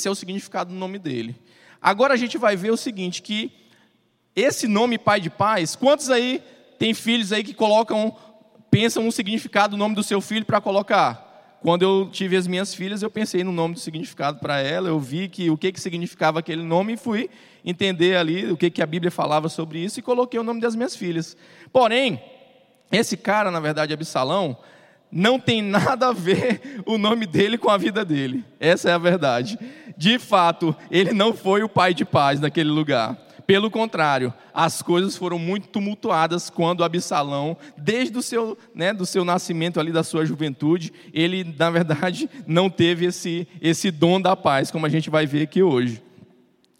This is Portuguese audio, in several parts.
esse é o significado do nome dele. Agora a gente vai ver o seguinte, que esse nome pai de paz, quantos aí tem filhos aí que colocam, pensam um significado do nome do seu filho para colocar? Quando eu tive as minhas filhas, eu pensei no nome do significado para ela, eu vi que o que, que significava aquele nome e fui entender ali o que, que a Bíblia falava sobre isso e coloquei o nome das minhas filhas. Porém, esse cara, na verdade, Absalão, não tem nada a ver o nome dele com a vida dele. Essa é a verdade. De fato, ele não foi o pai de paz naquele lugar. Pelo contrário, as coisas foram muito tumultuadas quando Absalão, desde o seu, né, do seu nascimento ali da sua juventude, ele na verdade não teve esse, esse dom da paz, como a gente vai ver aqui hoje.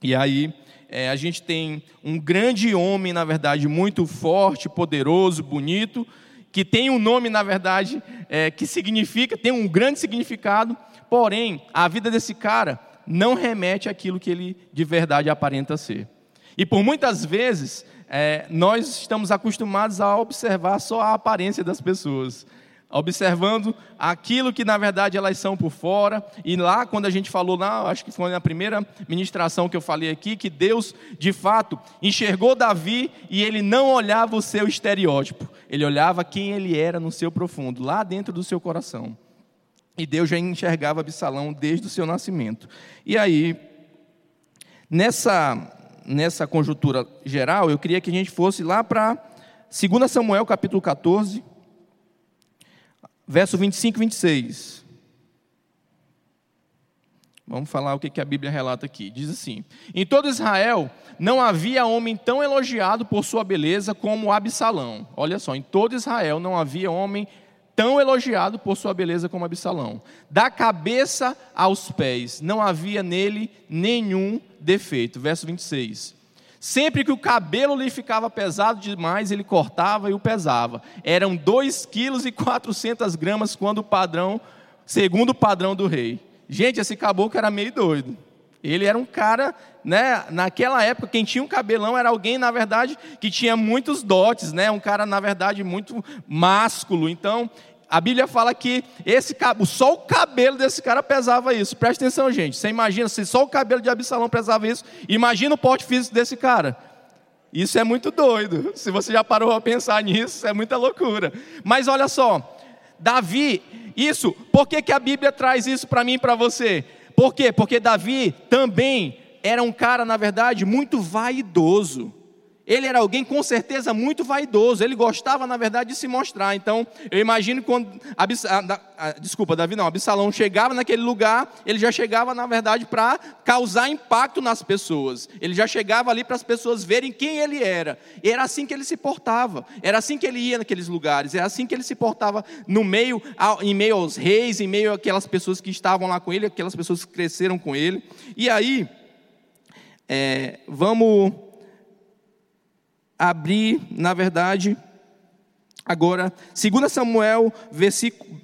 E aí é, a gente tem um grande homem, na verdade, muito forte, poderoso, bonito, que tem um nome, na verdade, é, que significa, tem um grande significado, porém, a vida desse cara não remete àquilo que ele de verdade aparenta ser. E por muitas vezes, é, nós estamos acostumados a observar só a aparência das pessoas, observando aquilo que na verdade elas são por fora. E lá, quando a gente falou, lá, acho que foi na primeira ministração que eu falei aqui, que Deus, de fato, enxergou Davi e ele não olhava o seu estereótipo, ele olhava quem ele era no seu profundo, lá dentro do seu coração. E Deus já enxergava Absalão desde o seu nascimento. E aí, nessa nessa conjuntura geral, eu queria que a gente fosse lá para 2 Samuel capítulo 14, verso 25 e 26. Vamos falar o que a Bíblia relata aqui. Diz assim: Em todo Israel não havia homem tão elogiado por sua beleza como Absalão. Olha só, em todo Israel não havia homem tão elogiado por sua beleza como Absalão. Da cabeça aos pés, não havia nele nenhum defeito. Verso 26. Sempre que o cabelo lhe ficava pesado demais, ele cortava e o pesava. Eram 2 quilos e 400 gramas quando o padrão, segundo o padrão do rei. Gente, esse caboclo era meio doido. Ele era um cara, né, naquela época, quem tinha um cabelão era alguém, na verdade, que tinha muitos dotes, né, um cara, na verdade, muito másculo. Então, a Bíblia fala que esse só o cabelo desse cara pesava isso. Presta atenção, gente. Você imagina, se só o cabelo de Absalão pesava isso, imagina o porte físico desse cara. Isso é muito doido. Se você já parou a pensar nisso, é muita loucura. Mas olha só, Davi, isso, por que, que a Bíblia traz isso para mim e para você? Por quê? Porque Davi também era um cara, na verdade, muito vaidoso. Ele era alguém com certeza muito vaidoso, ele gostava, na verdade, de se mostrar. Então, eu imagino quando. Abs... desculpa, Davi não, Absalão chegava naquele lugar, ele já chegava, na verdade, para causar impacto nas pessoas. Ele já chegava ali para as pessoas verem quem ele era. E era assim que ele se portava, era assim que ele ia naqueles lugares, era assim que ele se portava no meio, em meio aos reis, em meio àquelas pessoas que estavam lá com ele, aquelas pessoas que cresceram com ele. E aí, é, vamos abrir, na verdade, agora, 2 Samuel,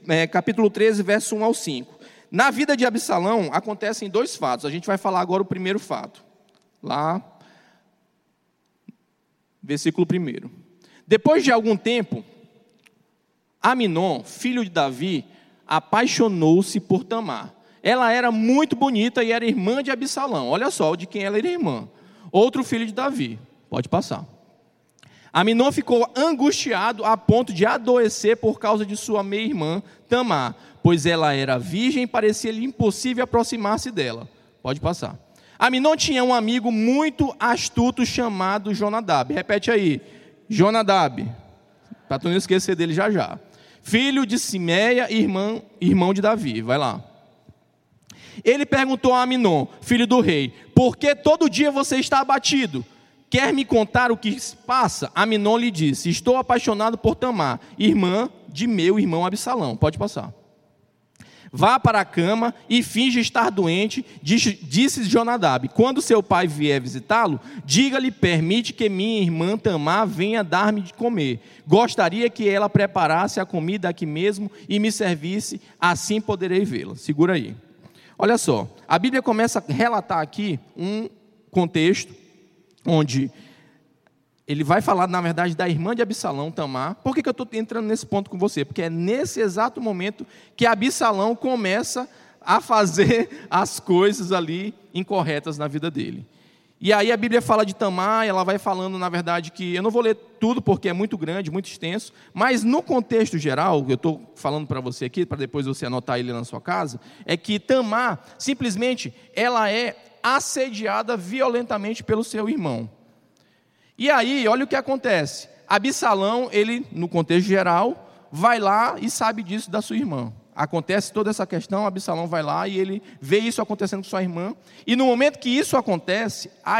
é, capítulo 13, verso 1 ao 5. Na vida de Absalão acontecem dois fatos. A gente vai falar agora o primeiro fato. Lá, versículo 1. Depois de algum tempo, Aminon, filho de Davi, apaixonou-se por Tamar. Ela era muito bonita e era irmã de Absalão. Olha só de quem ela era irmã. Outro filho de Davi. Pode passar. Aminon ficou angustiado a ponto de adoecer por causa de sua meia-irmã Tamar, pois ela era virgem e parecia-lhe impossível aproximar-se dela. Pode passar. Aminon tinha um amigo muito astuto chamado Jonadab. Repete aí. Jonadab. Para tu não esquecer dele já já. Filho de Simeia, irmão, irmão de Davi. Vai lá. Ele perguntou a Aminon, filho do rei: Por que todo dia você está abatido? Quer me contar o que passa? Aminon lhe disse: Estou apaixonado por Tamar, irmã de meu irmão Absalão. Pode passar. Vá para a cama e finge estar doente, disse Jonadab. Quando seu pai vier visitá-lo, diga-lhe: permite que minha irmã Tamar venha dar-me de comer. Gostaria que ela preparasse a comida aqui mesmo e me servisse, assim poderei vê-la. Segura aí. Olha só, a Bíblia começa a relatar aqui um contexto onde ele vai falar, na verdade, da irmã de Absalão, Tamar. Por que, que eu estou entrando nesse ponto com você? Porque é nesse exato momento que Absalão começa a fazer as coisas ali incorretas na vida dele. E aí a Bíblia fala de Tamar, ela vai falando, na verdade, que eu não vou ler tudo porque é muito grande, muito extenso, mas no contexto geral, eu estou falando para você aqui, para depois você anotar ele na sua casa, é que Tamar, simplesmente, ela é assediada violentamente pelo seu irmão. E aí, olha o que acontece. Absalão, ele, no contexto geral, vai lá e sabe disso da sua irmã. Acontece toda essa questão, Absalão vai lá e ele vê isso acontecendo com sua irmã. E no momento que isso acontece, a,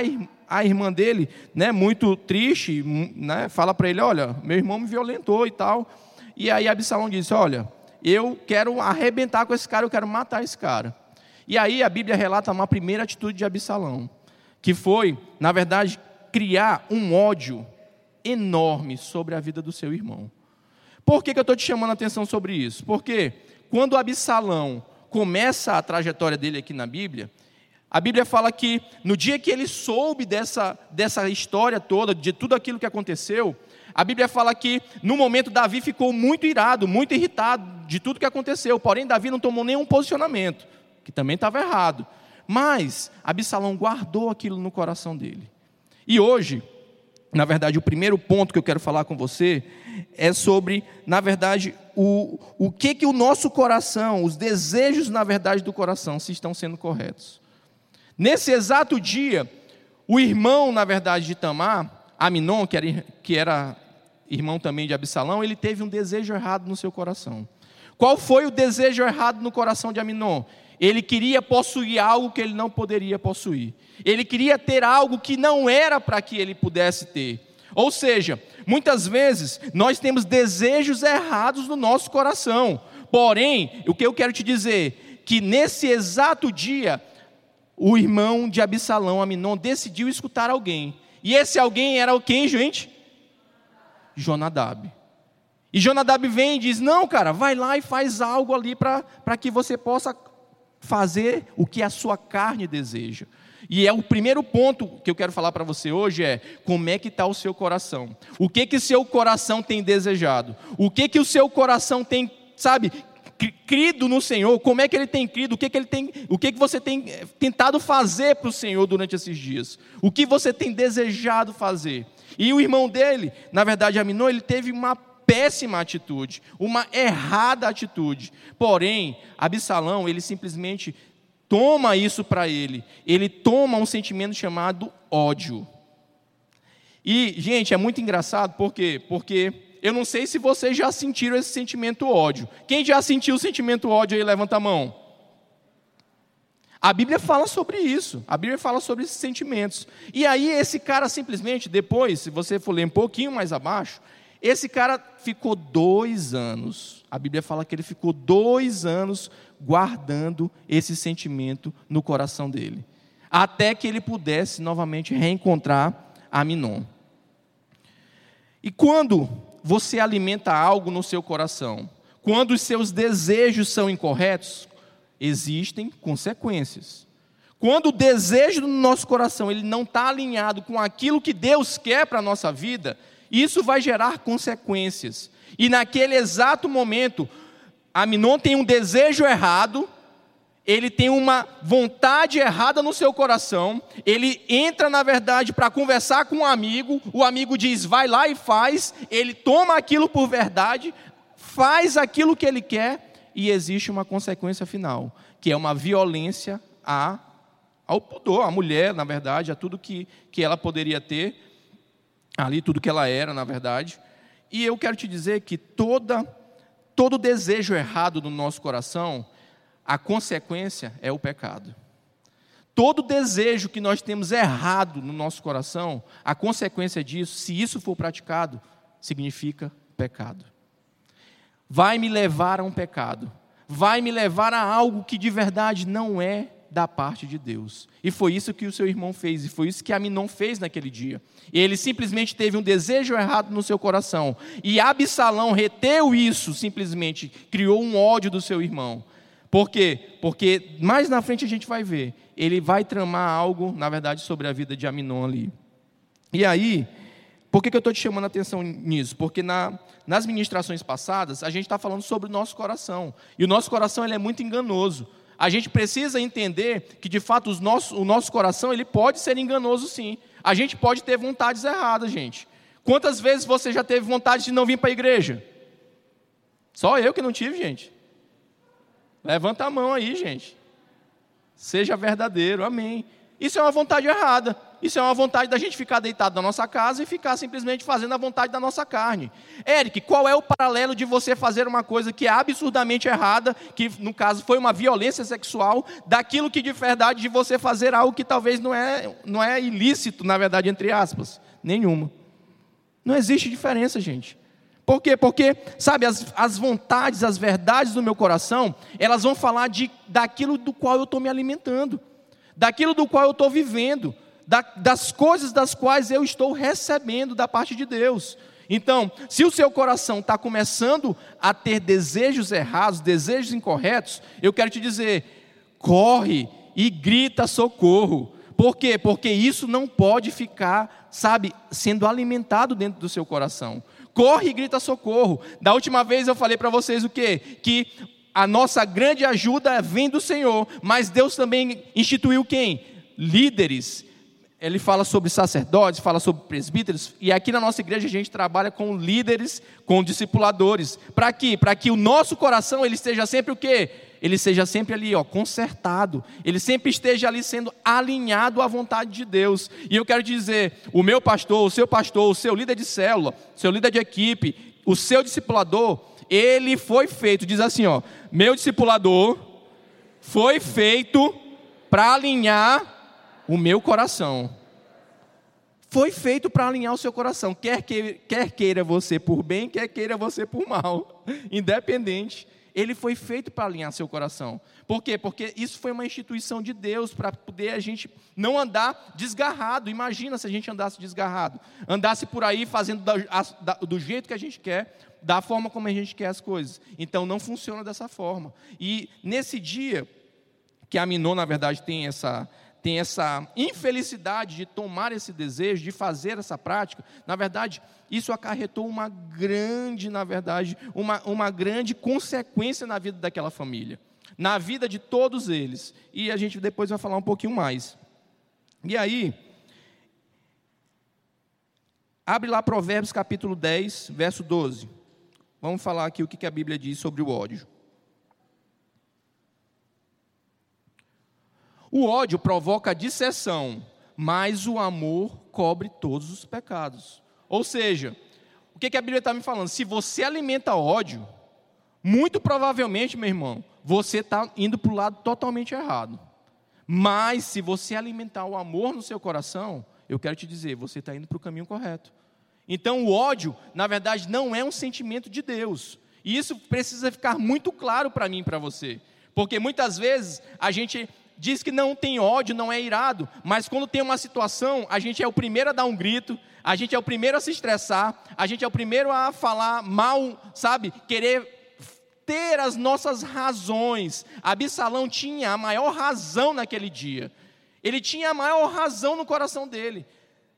a irmã dele, né, muito triste, né, fala para ele: Olha, meu irmão me violentou e tal. E aí Absalão disse: Olha, eu quero arrebentar com esse cara, eu quero matar esse cara. E aí a Bíblia relata uma primeira atitude de Absalão, que foi, na verdade, criar um ódio enorme sobre a vida do seu irmão. Por que, que eu estou te chamando a atenção sobre isso? Porque quando Absalão começa a trajetória dele aqui na Bíblia, a Bíblia fala que no dia que ele soube dessa, dessa história toda, de tudo aquilo que aconteceu, a Bíblia fala que no momento Davi ficou muito irado, muito irritado de tudo que aconteceu, porém Davi não tomou nenhum posicionamento, que também estava errado. Mas Absalão guardou aquilo no coração dele. E hoje, na verdade, o primeiro ponto que eu quero falar com você é sobre, na verdade, o, o que que o nosso coração, os desejos, na verdade, do coração, se estão sendo corretos. Nesse exato dia, o irmão, na verdade, de Tamar, Aminon, que era, que era irmão também de Absalão, ele teve um desejo errado no seu coração. Qual foi o desejo errado no coração de Aminon? Ele queria possuir algo que ele não poderia possuir. Ele queria ter algo que não era para que ele pudesse ter. Ou seja, muitas vezes nós temos desejos errados no nosso coração. Porém, o que eu quero te dizer, que nesse exato dia, o irmão de Absalão, Aminon, decidiu escutar alguém. E esse alguém era quem, gente? Jonadab. E Jonadab vem e diz: Não, cara, vai lá e faz algo ali para que você possa fazer o que a sua carne deseja. E é o primeiro ponto que eu quero falar para você hoje é como é que está o seu coração. O que que seu coração tem desejado? O que que o seu coração tem, sabe, crido no Senhor? Como é que ele tem crido? O que que ele tem, o que que você tem eh, tentado fazer para o Senhor durante esses dias? O que você tem desejado fazer? E o irmão dele, na verdade, Aminon, ele teve uma péssima atitude, uma errada atitude. Porém, Absalão, ele simplesmente toma isso para ele. Ele toma um sentimento chamado ódio. E, gente, é muito engraçado, por quê? Porque eu não sei se vocês já sentiram esse sentimento ódio. Quem já sentiu o sentimento ódio aí, levanta a mão. A Bíblia fala sobre isso. A Bíblia fala sobre esses sentimentos. E aí, esse cara simplesmente, depois, se você for ler um pouquinho mais abaixo, esse cara ficou dois anos. A Bíblia fala que ele ficou dois anos guardando esse sentimento no coração dele, até que ele pudesse novamente reencontrar Aminon. E quando você alimenta algo no seu coração, quando os seus desejos são incorretos, existem consequências. Quando o desejo do nosso coração ele não está alinhado com aquilo que Deus quer para a nossa vida, isso vai gerar consequências. E naquele exato momento, Aminon tem um desejo errado, ele tem uma vontade errada no seu coração, ele entra, na verdade, para conversar com um amigo, o amigo diz, vai lá e faz, ele toma aquilo por verdade, faz aquilo que ele quer, e existe uma consequência final, que é uma violência a, ao pudor, à mulher, na verdade, a tudo que, que ela poderia ter, ali tudo que ela era, na verdade. E eu quero te dizer que toda todo desejo errado no nosso coração, a consequência é o pecado. Todo desejo que nós temos errado no nosso coração, a consequência disso, se isso for praticado, significa pecado. Vai me levar a um pecado, vai me levar a algo que de verdade não é da parte de Deus. E foi isso que o seu irmão fez, e foi isso que Aminon fez naquele dia. Ele simplesmente teve um desejo errado no seu coração. E Absalão reteu isso, simplesmente criou um ódio do seu irmão. Por quê? Porque mais na frente a gente vai ver. Ele vai tramar algo, na verdade, sobre a vida de Aminon ali. E aí, por que, que eu estou te chamando a atenção nisso? Porque na, nas ministrações passadas, a gente está falando sobre o nosso coração. E o nosso coração ele é muito enganoso. A gente precisa entender que de fato nosso, o nosso coração ele pode ser enganoso sim. A gente pode ter vontades erradas, gente. Quantas vezes você já teve vontade de não vir para a igreja? Só eu que não tive, gente. Levanta a mão aí, gente. Seja verdadeiro, amém. Isso é uma vontade errada. Isso é uma vontade da gente ficar deitado na nossa casa e ficar simplesmente fazendo a vontade da nossa carne. Eric, qual é o paralelo de você fazer uma coisa que é absurdamente errada, que no caso foi uma violência sexual, daquilo que de verdade de você fazer algo que talvez não é, não é ilícito, na verdade, entre aspas? Nenhuma. Não existe diferença, gente. Por quê? Porque, sabe, as, as vontades, as verdades do meu coração, elas vão falar de, daquilo do qual eu estou me alimentando daquilo do qual eu estou vivendo, da, das coisas das quais eu estou recebendo da parte de Deus. Então, se o seu coração está começando a ter desejos errados, desejos incorretos, eu quero te dizer: corre e grita socorro. Por quê? Porque isso não pode ficar, sabe, sendo alimentado dentro do seu coração. Corre e grita socorro. Da última vez eu falei para vocês o quê? Que a nossa grande ajuda vem do Senhor, mas Deus também instituiu quem? Líderes. Ele fala sobre sacerdotes, fala sobre presbíteros, e aqui na nossa igreja a gente trabalha com líderes, com discipuladores. Para quê? Para que o nosso coração ele esteja sempre o quê? Ele seja sempre ali, ó, consertado. Ele sempre esteja ali sendo alinhado à vontade de Deus. E eu quero dizer, o meu pastor, o seu pastor, o seu líder de célula, o seu líder de equipe, o seu discipulador, ele foi feito, diz assim, ó, meu discipulador foi feito para alinhar o meu coração. Foi feito para alinhar o seu coração, quer, que, quer queira você por bem, quer queira você por mal, independente. Ele foi feito para alinhar seu coração. Por quê? Porque isso foi uma instituição de Deus para poder a gente não andar desgarrado. Imagina se a gente andasse desgarrado, andasse por aí fazendo do jeito que a gente quer, da forma como a gente quer as coisas. Então não funciona dessa forma. E nesse dia que a Minô, na verdade, tem essa tem essa infelicidade de tomar esse desejo, de fazer essa prática, na verdade, isso acarretou uma grande, na verdade, uma, uma grande consequência na vida daquela família, na vida de todos eles. E a gente depois vai falar um pouquinho mais. E aí, abre lá Provérbios capítulo 10, verso 12. Vamos falar aqui o que a Bíblia diz sobre o ódio. O ódio provoca dissessão, mas o amor cobre todos os pecados. Ou seja, o que a Bíblia está me falando? Se você alimenta ódio, muito provavelmente, meu irmão, você está indo para o lado totalmente errado. Mas se você alimentar o amor no seu coração, eu quero te dizer, você está indo para o caminho correto. Então, o ódio, na verdade, não é um sentimento de Deus. E isso precisa ficar muito claro para mim e para você. Porque muitas vezes a gente diz que não tem ódio, não é irado, mas quando tem uma situação, a gente é o primeiro a dar um grito, a gente é o primeiro a se estressar, a gente é o primeiro a falar mal, sabe? Querer ter as nossas razões. Absalão tinha a maior razão naquele dia. Ele tinha a maior razão no coração dele.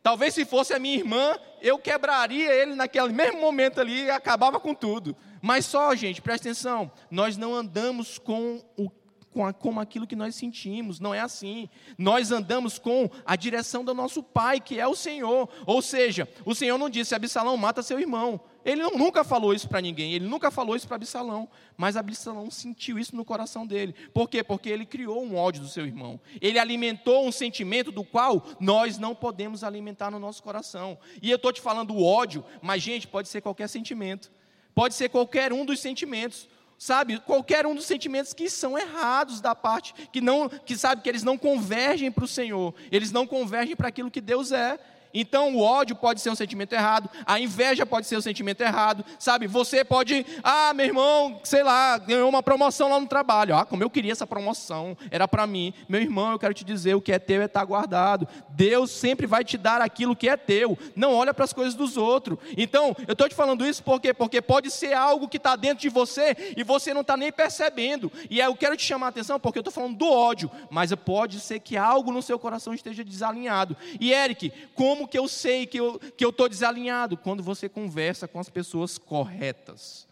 Talvez se fosse a minha irmã, eu quebraria ele naquele mesmo momento ali e acabava com tudo. Mas só, gente, presta atenção, nós não andamos com o com, a, com aquilo que nós sentimos, não é assim. Nós andamos com a direção do nosso Pai, que é o Senhor. Ou seja, o Senhor não disse: Absalão, mata seu irmão. Ele não, nunca falou isso para ninguém, ele nunca falou isso para Absalão, mas Absalão sentiu isso no coração dele. Por quê? Porque ele criou um ódio do seu irmão. Ele alimentou um sentimento do qual nós não podemos alimentar no nosso coração. E eu estou te falando o ódio, mas, gente, pode ser qualquer sentimento. Pode ser qualquer um dos sentimentos sabe, qualquer um dos sentimentos que são errados da parte, que não, que sabe que eles não convergem para o Senhor, eles não convergem para aquilo que Deus é. Então o ódio pode ser um sentimento errado, a inveja pode ser um sentimento errado, sabe? Você pode, ah, meu irmão, sei lá, ganhou uma promoção lá no trabalho. Ah, como eu queria essa promoção, era para mim. Meu irmão, eu quero te dizer, o que é teu é estar tá guardado. Deus sempre vai te dar aquilo que é teu. Não olha para as coisas dos outros. Então, eu estou te falando isso por quê? Porque pode ser algo que está dentro de você e você não está nem percebendo. E eu quero te chamar a atenção porque eu estou falando do ódio, mas pode ser que algo no seu coração esteja desalinhado. E Eric, como como que eu sei que eu estou que eu desalinhado? Quando você conversa com as pessoas corretas.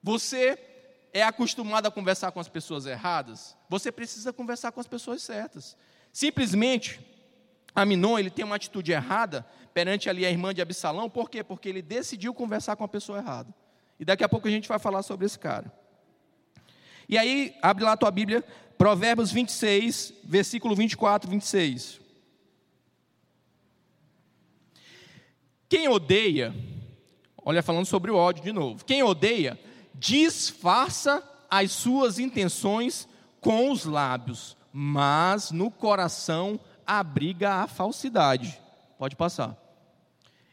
Você é acostumado a conversar com as pessoas erradas, você precisa conversar com as pessoas certas. Simplesmente, Aminon, ele tem uma atitude errada perante ali a irmã de Absalão, por quê? Porque ele decidiu conversar com a pessoa errada. E daqui a pouco a gente vai falar sobre esse cara. E aí, abre lá a tua Bíblia, Provérbios 26, versículo 24, 26. Quem odeia, olha, falando sobre o ódio de novo. Quem odeia, disfarça as suas intenções com os lábios, mas no coração abriga a falsidade. Pode passar.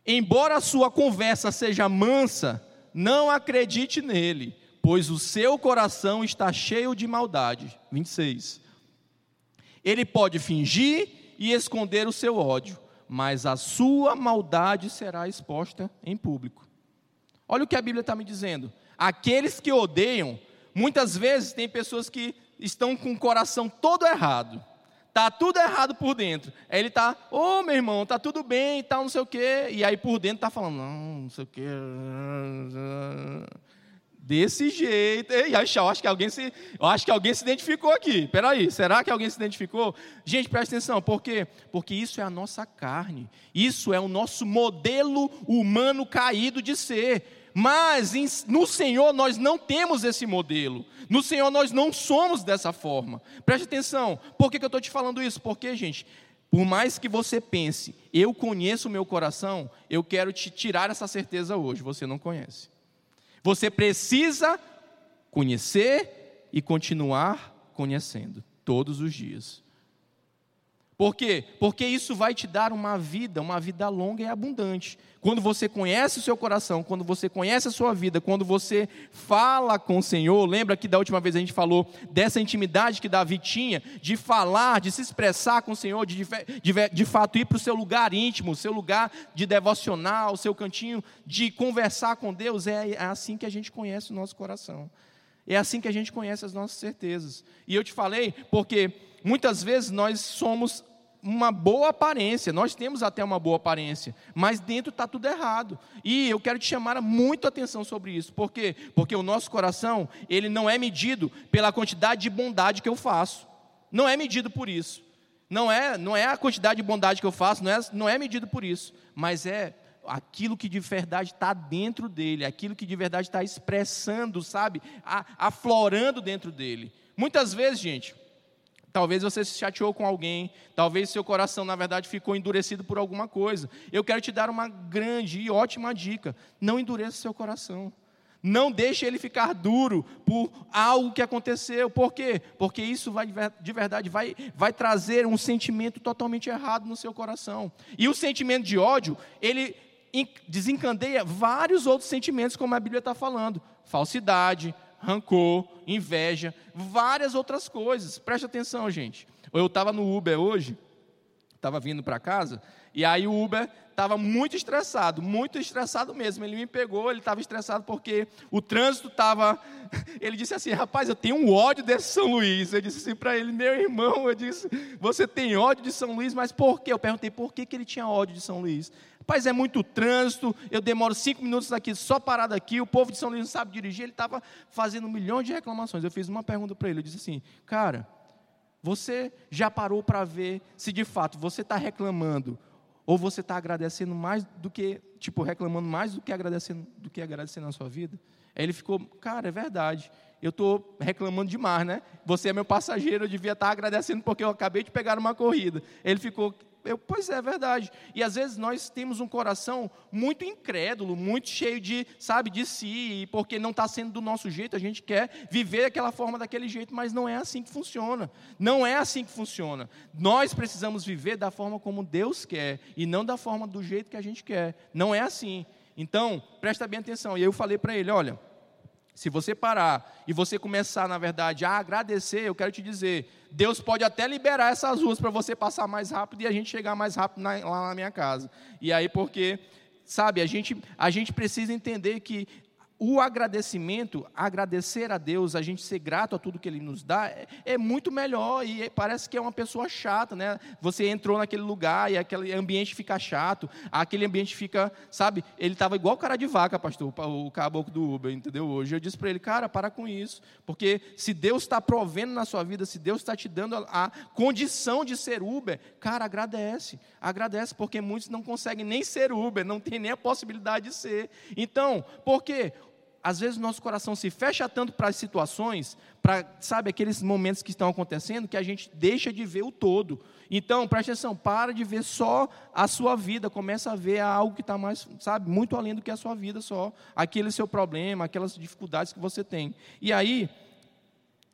Embora a sua conversa seja mansa, não acredite nele, pois o seu coração está cheio de maldade. 26. Ele pode fingir e esconder o seu ódio, mas a sua maldade será exposta em público. Olha o que a Bíblia está me dizendo. Aqueles que odeiam, muitas vezes tem pessoas que estão com o coração todo errado. Tá tudo errado por dentro. Aí ele tá, ô oh, meu irmão, tá tudo bem tal, não sei o quê. E aí por dentro tá falando, não, não sei o quê. Desse jeito. E eu acho que alguém se, eu acho que alguém se identificou aqui. Peraí, será que alguém se identificou? Gente, presta atenção, por quê? Porque isso é a nossa carne. Isso é o nosso modelo humano caído de ser. Mas no Senhor nós não temos esse modelo. No Senhor nós não somos dessa forma. Preste atenção. Por que, que eu estou te falando isso? Porque, gente, por mais que você pense, eu conheço o meu coração, eu quero te tirar essa certeza hoje. Você não conhece. Você precisa conhecer e continuar conhecendo todos os dias. Por quê? Porque isso vai te dar uma vida, uma vida longa e abundante. Quando você conhece o seu coração, quando você conhece a sua vida, quando você fala com o Senhor, lembra que da última vez a gente falou dessa intimidade que Davi tinha, de falar, de se expressar com o Senhor, de, de, de fato ir para o seu lugar íntimo, seu lugar de devocional, seu cantinho de conversar com Deus, é, é assim que a gente conhece o nosso coração. É assim que a gente conhece as nossas certezas. E eu te falei porque muitas vezes nós somos uma boa aparência, nós temos até uma boa aparência, mas dentro está tudo errado. E eu quero te chamar muito atenção sobre isso. Por quê? Porque o nosso coração, ele não é medido pela quantidade de bondade que eu faço. Não é medido por isso. Não é, não é a quantidade de bondade que eu faço, não é, não é medido por isso. Mas é aquilo que de verdade está dentro dele, aquilo que de verdade está expressando, sabe? aflorando dentro dele. Muitas vezes, gente, Talvez você se chateou com alguém, talvez seu coração, na verdade, ficou endurecido por alguma coisa. Eu quero te dar uma grande e ótima dica: não endureça seu coração. Não deixe ele ficar duro por algo que aconteceu. Por quê? Porque isso vai, de verdade vai, vai trazer um sentimento totalmente errado no seu coração. E o sentimento de ódio, ele desencandeia vários outros sentimentos, como a Bíblia está falando: falsidade, rancor, inveja, várias outras coisas. Preste atenção, gente. Eu estava no Uber hoje, estava vindo para casa, e aí o Uber estava muito estressado, muito estressado mesmo. Ele me pegou, ele estava estressado porque o trânsito estava. Ele disse assim: rapaz, eu tenho um ódio desse São Luís. Eu disse assim para ele: meu irmão, eu disse, você tem ódio de São Luís, mas por quê? Eu perguntei por que, que ele tinha ódio de São Luís. Rapaz, é muito trânsito, eu demoro cinco minutos aqui, só parado aqui, o povo de São Luís não sabe dirigir, ele estava fazendo milhões de reclamações. Eu fiz uma pergunta para ele, eu disse assim, cara, você já parou para ver se de fato você está reclamando ou você está agradecendo mais do que, tipo, reclamando mais do que agradecendo, do que agradecendo na sua vida? Aí ele ficou, cara, é verdade. Eu estou reclamando demais, né? Você é meu passageiro, eu devia estar tá agradecendo porque eu acabei de pegar uma corrida. Ele ficou, eu, pois é, é verdade. E às vezes nós temos um coração muito incrédulo, muito cheio de, sabe, de si, e porque não está sendo do nosso jeito, a gente quer viver aquela forma daquele jeito, mas não é assim que funciona. Não é assim que funciona. Nós precisamos viver da forma como Deus quer e não da forma do jeito que a gente quer. Não é assim. Então, presta bem atenção. E eu falei para ele, olha, se você parar e você começar, na verdade, a agradecer, eu quero te dizer, Deus pode até liberar essas ruas para você passar mais rápido e a gente chegar mais rápido na, lá na minha casa. E aí, porque, sabe, a gente, a gente precisa entender que o agradecimento, agradecer a Deus, a gente ser grato a tudo que Ele nos dá, é, é, muito melhor e parece que é uma pessoa chata, né? Você entrou naquele lugar e aquele ambiente fica chato, aquele ambiente fica, sabe? Ele estava igual cara de vaca, pastor, o caboclo do Uber, entendeu? Hoje eu disse para ele, cara, para com isso, porque se Deus está provendo na sua vida, se Deus está te dando a, a condição de ser Uber, cara, agradece, agradece, porque muitos não conseguem nem ser Uber, não tem nem a possibilidade de ser. Então, por quê? Às vezes nosso coração se fecha tanto para as situações, para, sabe, aqueles momentos que estão acontecendo, que a gente deixa de ver o todo. Então, preste atenção, para de ver só a sua vida, começa a ver algo que está mais, sabe, muito além do que a sua vida só, aquele seu problema, aquelas dificuldades que você tem. E aí,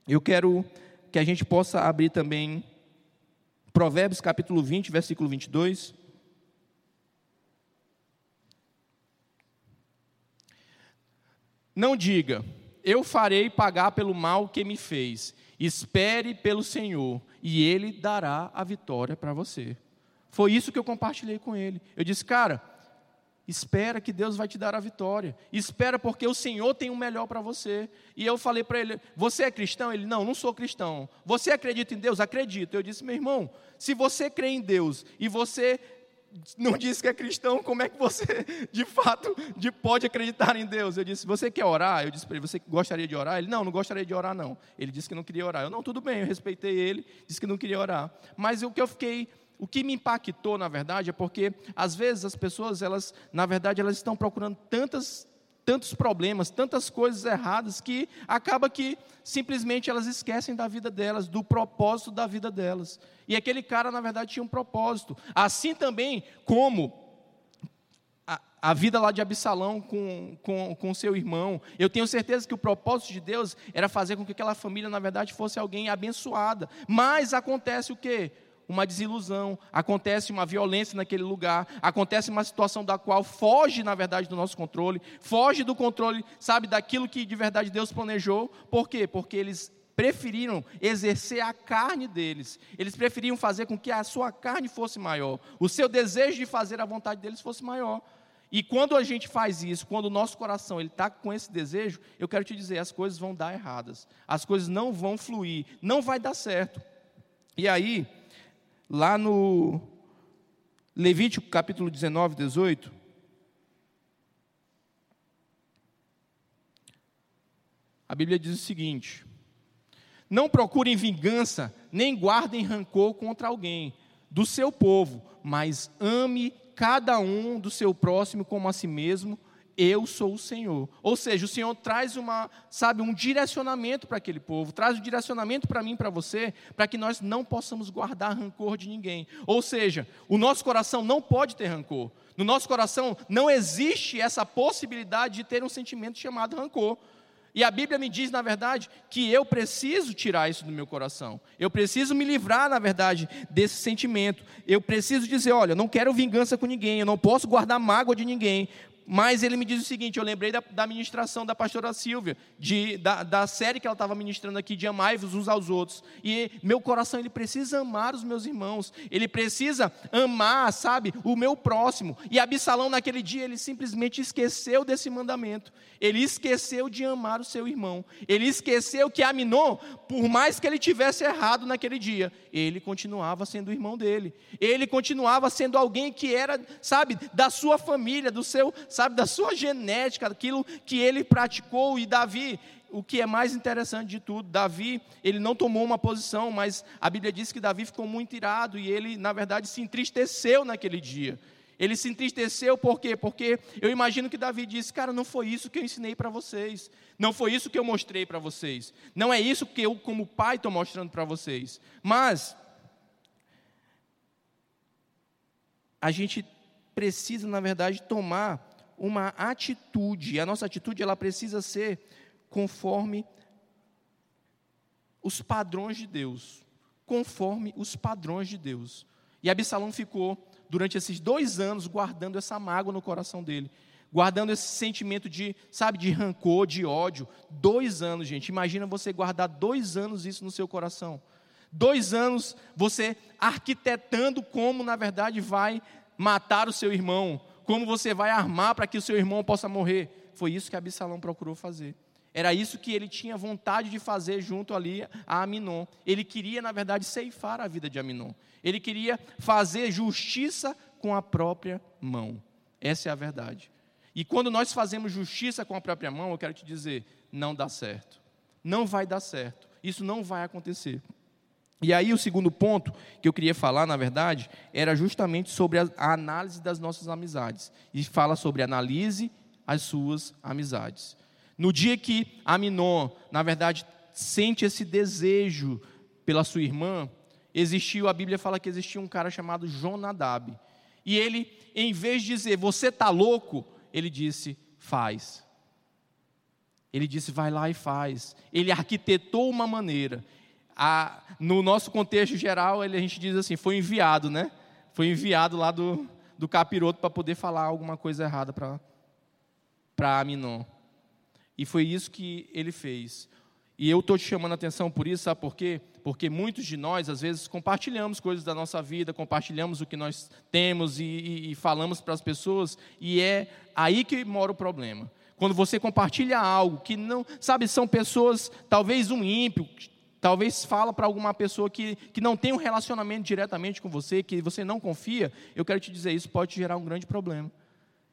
eu quero que a gente possa abrir também Provérbios capítulo 20, versículo 22. Não diga, eu farei pagar pelo mal que me fez. Espere pelo Senhor, e Ele dará a vitória para você. Foi isso que eu compartilhei com ele. Eu disse, cara, espera que Deus vai te dar a vitória. Espera porque o Senhor tem o melhor para você. E eu falei para ele: Você é cristão? Ele: Não, não sou cristão. Você acredita em Deus? Acredito. Eu disse: Meu irmão, se você crê em Deus e você não disse que é cristão, como é que você, de fato, de, pode acreditar em Deus? Eu disse, você quer orar? Eu disse para ele, você gostaria de orar? Ele, não, não gostaria de orar, não. Ele disse que não queria orar. Eu, não, tudo bem, eu respeitei ele, disse que não queria orar. Mas o que eu fiquei, o que me impactou, na verdade, é porque, às vezes, as pessoas, elas, na verdade, elas estão procurando tantas tantos problemas, tantas coisas erradas que acaba que simplesmente elas esquecem da vida delas, do propósito da vida delas. E aquele cara, na verdade, tinha um propósito. Assim também como a, a vida lá de Absalão com, com, com seu irmão. Eu tenho certeza que o propósito de Deus era fazer com que aquela família, na verdade, fosse alguém abençoada. Mas acontece o quê? Uma desilusão, acontece uma violência naquele lugar, acontece uma situação da qual foge, na verdade, do nosso controle, foge do controle, sabe, daquilo que de verdade Deus planejou. Por quê? Porque eles preferiram exercer a carne deles, eles preferiam fazer com que a sua carne fosse maior, o seu desejo de fazer a vontade deles fosse maior. E quando a gente faz isso, quando o nosso coração ele está com esse desejo, eu quero te dizer, as coisas vão dar erradas, as coisas não vão fluir, não vai dar certo. E aí, lá no Levítico capítulo 19, 18. A Bíblia diz o seguinte: Não procurem vingança, nem guardem rancor contra alguém do seu povo, mas ame cada um do seu próximo como a si mesmo eu sou o Senhor. Ou seja, o Senhor traz uma, sabe, um direcionamento para aquele povo, traz um direcionamento para mim, para você, para que nós não possamos guardar rancor de ninguém. Ou seja, o nosso coração não pode ter rancor. No nosso coração não existe essa possibilidade de ter um sentimento chamado rancor. E a Bíblia me diz, na verdade, que eu preciso tirar isso do meu coração. Eu preciso me livrar, na verdade, desse sentimento. Eu preciso dizer: olha, eu não quero vingança com ninguém, eu não posso guardar mágoa de ninguém, mas ele me diz o seguinte: eu lembrei da, da ministração da pastora Silvia, de, da, da série que ela estava ministrando aqui, de amai-vos uns aos outros. E meu coração, ele precisa amar os meus irmãos, ele precisa amar, sabe, o meu próximo. E Absalão, naquele dia, ele simplesmente esqueceu desse mandamento. Ele esqueceu de amar o seu irmão. Ele esqueceu que Aminon, por mais que ele tivesse errado naquele dia, ele continuava sendo o irmão dele. Ele continuava sendo alguém que era, sabe, da sua família, do seu sabe, da sua genética, daquilo que ele praticou. E Davi, o que é mais interessante de tudo, Davi, ele não tomou uma posição, mas a Bíblia diz que Davi ficou muito irado e ele, na verdade, se entristeceu naquele dia. Ele se entristeceu por quê? Porque eu imagino que Davi disse: Cara, não foi isso que eu ensinei para vocês. Não foi isso que eu mostrei para vocês. Não é isso que eu, como pai, estou mostrando para vocês. Mas, a gente precisa, na verdade, tomar uma atitude. A nossa atitude ela precisa ser conforme os padrões de Deus. Conforme os padrões de Deus. E Absalão ficou, durante esses dois anos, guardando essa mágoa no coração dele. Guardando esse sentimento de, sabe, de rancor, de ódio. Dois anos, gente. Imagina você guardar dois anos isso no seu coração. Dois anos você arquitetando como, na verdade, vai matar o seu irmão, como você vai armar para que o seu irmão possa morrer. foi isso que Absalão procurou fazer. Era isso que ele tinha vontade de fazer junto ali a Aminon. Ele queria, na verdade, ceifar a vida de Aminon. Ele queria fazer justiça com a própria mão. Essa é a verdade. E quando nós fazemos justiça com a própria mão, eu quero te dizer, não dá certo. Não vai dar certo. Isso não vai acontecer. E aí o segundo ponto que eu queria falar, na verdade, era justamente sobre a, análise das nossas amizades. E fala sobre analise as suas amizades. No dia que Aminon, na verdade, sente esse desejo pela sua irmã, existiu, a Bíblia fala que existia um cara chamado Jonadab. E ele, em vez de dizer, você está louco, ele disse, faz. Ele disse, vai lá e faz. Ele arquitetou uma maneira. A, no nosso contexto geral, ele, a gente diz assim, foi enviado, né? Foi enviado lá do, do capiroto para poder falar alguma coisa errada para Aminon. E foi isso que ele fez. E eu estou te chamando a atenção por isso, sabe por quê? Porque muitos de nós, às vezes, compartilhamos coisas da nossa vida, compartilhamos o que nós temos e, e, e falamos para as pessoas, e é aí que mora o problema. Quando você compartilha algo que não, sabe, são pessoas, talvez um ímpio, talvez fala para alguma pessoa que, que não tem um relacionamento diretamente com você, que você não confia, eu quero te dizer, isso pode gerar um grande problema.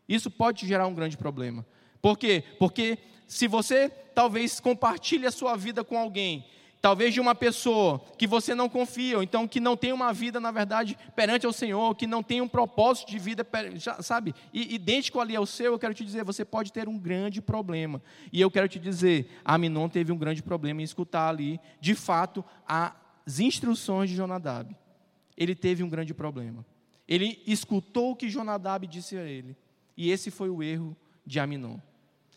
Isso pode gerar um grande problema. Por quê? Porque se você talvez compartilhe a sua vida com alguém, talvez de uma pessoa que você não confia, ou então que não tem uma vida, na verdade, perante ao Senhor, que não tem um propósito de vida, sabe, idêntico ali ao seu, eu quero te dizer, você pode ter um grande problema. E eu quero te dizer, Aminon teve um grande problema em escutar ali, de fato, as instruções de Jonadab. Ele teve um grande problema. Ele escutou o que Jonadab disse a ele. E esse foi o erro de Aminon.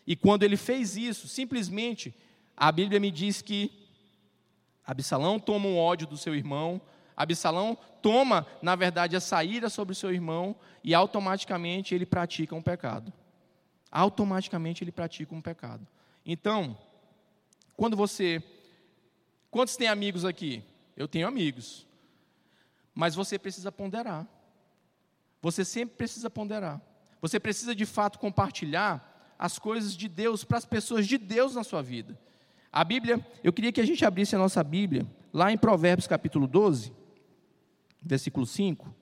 E quando ele fez isso, simplesmente, a Bíblia me diz que Absalão toma um ódio do seu irmão, Absalão toma, na verdade, a saída sobre o seu irmão e automaticamente ele pratica um pecado. Automaticamente ele pratica um pecado. Então, quando você. Quantos tem amigos aqui? Eu tenho amigos. Mas você precisa ponderar. Você sempre precisa ponderar. Você precisa de fato compartilhar as coisas de Deus para as pessoas de Deus na sua vida. A Bíblia, eu queria que a gente abrisse a nossa Bíblia, lá em Provérbios capítulo 12, versículo 5.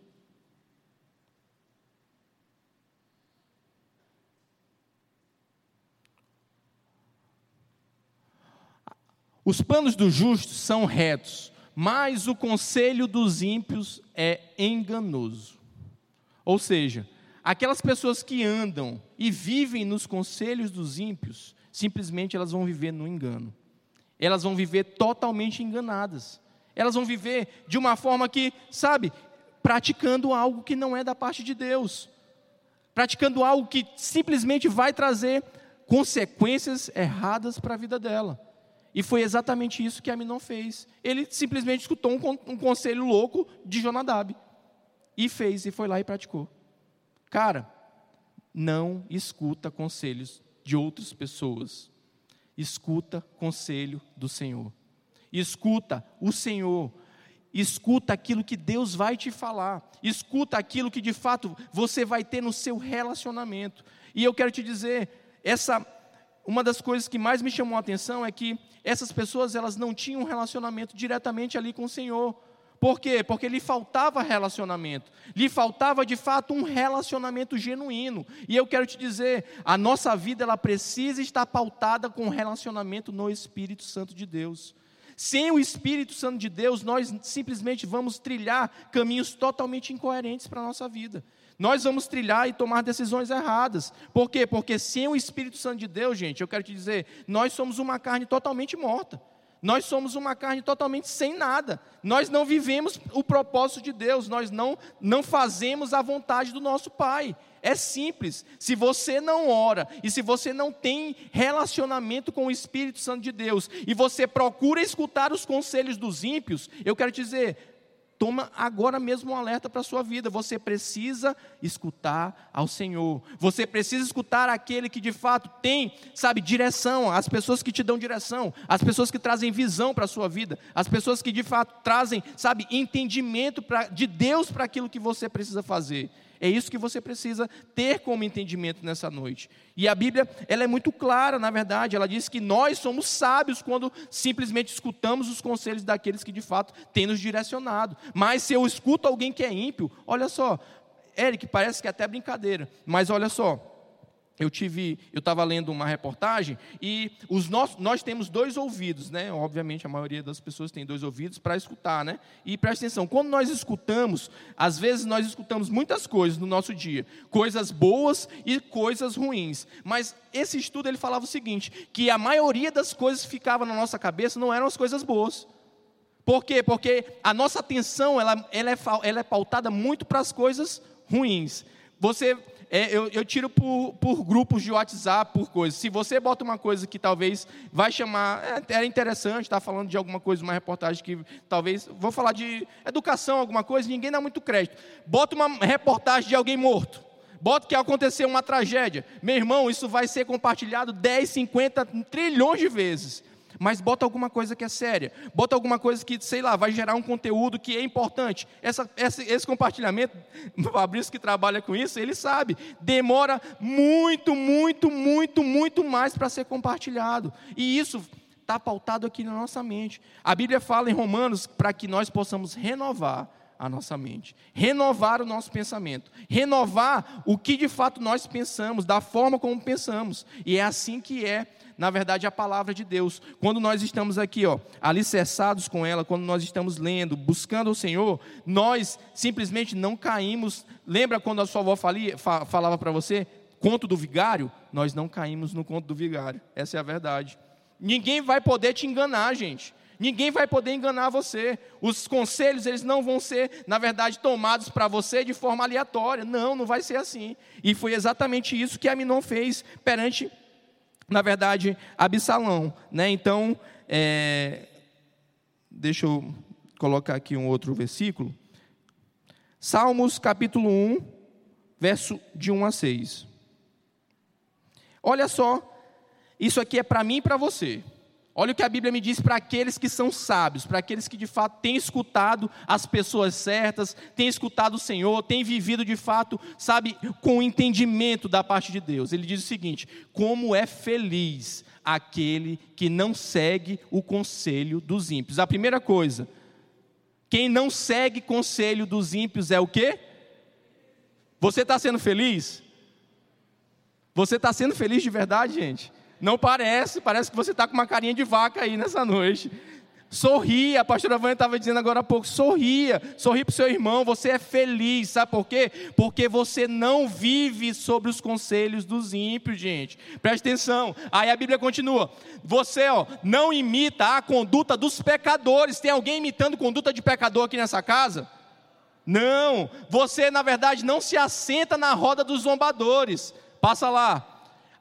Os planos dos justos são retos, mas o conselho dos ímpios é enganoso. Ou seja, aquelas pessoas que andam e vivem nos conselhos dos ímpios, simplesmente elas vão viver no engano. Elas vão viver totalmente enganadas. Elas vão viver de uma forma que, sabe, praticando algo que não é da parte de Deus. Praticando algo que simplesmente vai trazer consequências erradas para a vida dela. E foi exatamente isso que Aminon fez. Ele simplesmente escutou um, um conselho louco de Jonadab. E fez, e foi lá e praticou. Cara, não escuta conselhos de outras pessoas. Escuta conselho do Senhor. Escuta o Senhor. Escuta aquilo que Deus vai te falar. Escuta aquilo que de fato você vai ter no seu relacionamento. E eu quero te dizer, essa uma das coisas que mais me chamou a atenção é que essas pessoas elas não tinham um relacionamento diretamente ali com o Senhor. Por quê? Porque lhe faltava relacionamento. Lhe faltava de fato um relacionamento genuíno. E eu quero te dizer, a nossa vida ela precisa estar pautada com relacionamento no Espírito Santo de Deus. Sem o Espírito Santo de Deus, nós simplesmente vamos trilhar caminhos totalmente incoerentes para a nossa vida. Nós vamos trilhar e tomar decisões erradas. Por quê? Porque sem o Espírito Santo de Deus, gente, eu quero te dizer, nós somos uma carne totalmente morta. Nós somos uma carne totalmente sem nada. Nós não vivemos o propósito de Deus, nós não, não fazemos a vontade do nosso Pai. É simples. Se você não ora e se você não tem relacionamento com o Espírito Santo de Deus e você procura escutar os conselhos dos ímpios, eu quero dizer, toma agora mesmo um alerta para a sua vida. Você precisa escutar ao Senhor. Você precisa escutar aquele que de fato tem, sabe, direção, as pessoas que te dão direção, as pessoas que trazem visão para a sua vida, as pessoas que de fato trazem, sabe, entendimento pra, de Deus para aquilo que você precisa fazer. É isso que você precisa ter como entendimento nessa noite. E a Bíblia, ela é muito clara, na verdade, ela diz que nós somos sábios quando simplesmente escutamos os conselhos daqueles que de fato têm nos direcionado. Mas se eu escuto alguém que é ímpio, olha só, Eric, parece que é até brincadeira, mas olha só, eu tive, eu estava lendo uma reportagem e os nossos, nós temos dois ouvidos, né? Obviamente a maioria das pessoas tem dois ouvidos para escutar, né? E presta atenção, quando nós escutamos, às vezes nós escutamos muitas coisas no nosso dia, coisas boas e coisas ruins. Mas esse estudo ele falava o seguinte, que a maioria das coisas que ficava na nossa cabeça não eram as coisas boas. Por quê? Porque a nossa atenção ela, ela, é, ela é pautada muito para as coisas ruins. Você é, eu, eu, tiro por, por, grupos de WhatsApp, por coisas. Se você bota uma coisa que talvez vai chamar, é, é interessante, está falando de alguma coisa, uma reportagem que talvez, vou falar de educação, alguma coisa, ninguém dá muito crédito. Bota uma reportagem de alguém morto. Bota que aconteceu uma tragédia. Meu irmão, isso vai ser compartilhado 10, 50 trilhões de vezes mas bota alguma coisa que é séria, bota alguma coisa que, sei lá, vai gerar um conteúdo que é importante. Essa, esse, esse compartilhamento, o Fabrício que trabalha com isso, ele sabe, demora muito, muito, muito, muito mais para ser compartilhado. E isso está pautado aqui na nossa mente. A Bíblia fala em Romanos para que nós possamos renovar a nossa mente, renovar o nosso pensamento, renovar o que de fato nós pensamos, da forma como pensamos. E é assim que é na verdade, a palavra de Deus. Quando nós estamos aqui, ó, alicerçados com ela, quando nós estamos lendo, buscando o Senhor, nós simplesmente não caímos. Lembra quando a sua avó falia, falava para você, conto do vigário? Nós não caímos no conto do vigário. Essa é a verdade. Ninguém vai poder te enganar, gente. Ninguém vai poder enganar você. Os conselhos, eles não vão ser, na verdade, tomados para você de forma aleatória. Não, não vai ser assim. E foi exatamente isso que Aminon fez perante na verdade, Absalão. Né? Então, é, deixa eu colocar aqui um outro versículo. Salmos capítulo 1, verso de 1 a 6. Olha só, isso aqui é para mim e para você. Olha o que a Bíblia me diz para aqueles que são sábios, para aqueles que de fato têm escutado as pessoas certas, têm escutado o Senhor, têm vivido de fato, sabe, com entendimento da parte de Deus. Ele diz o seguinte: como é feliz aquele que não segue o conselho dos ímpios. A primeira coisa, quem não segue conselho dos ímpios é o quê? Você está sendo feliz? Você está sendo feliz de verdade, gente? Não parece, parece que você está com uma carinha de vaca aí nessa noite. Sorria, a pastora Vânia estava dizendo agora há pouco, sorria, sorri para o seu irmão, você é feliz, sabe por quê? Porque você não vive sobre os conselhos dos ímpios, gente. Preste atenção, aí a Bíblia continua, você ó, não imita a conduta dos pecadores, tem alguém imitando conduta de pecador aqui nessa casa? Não, você na verdade não se assenta na roda dos zombadores, passa lá,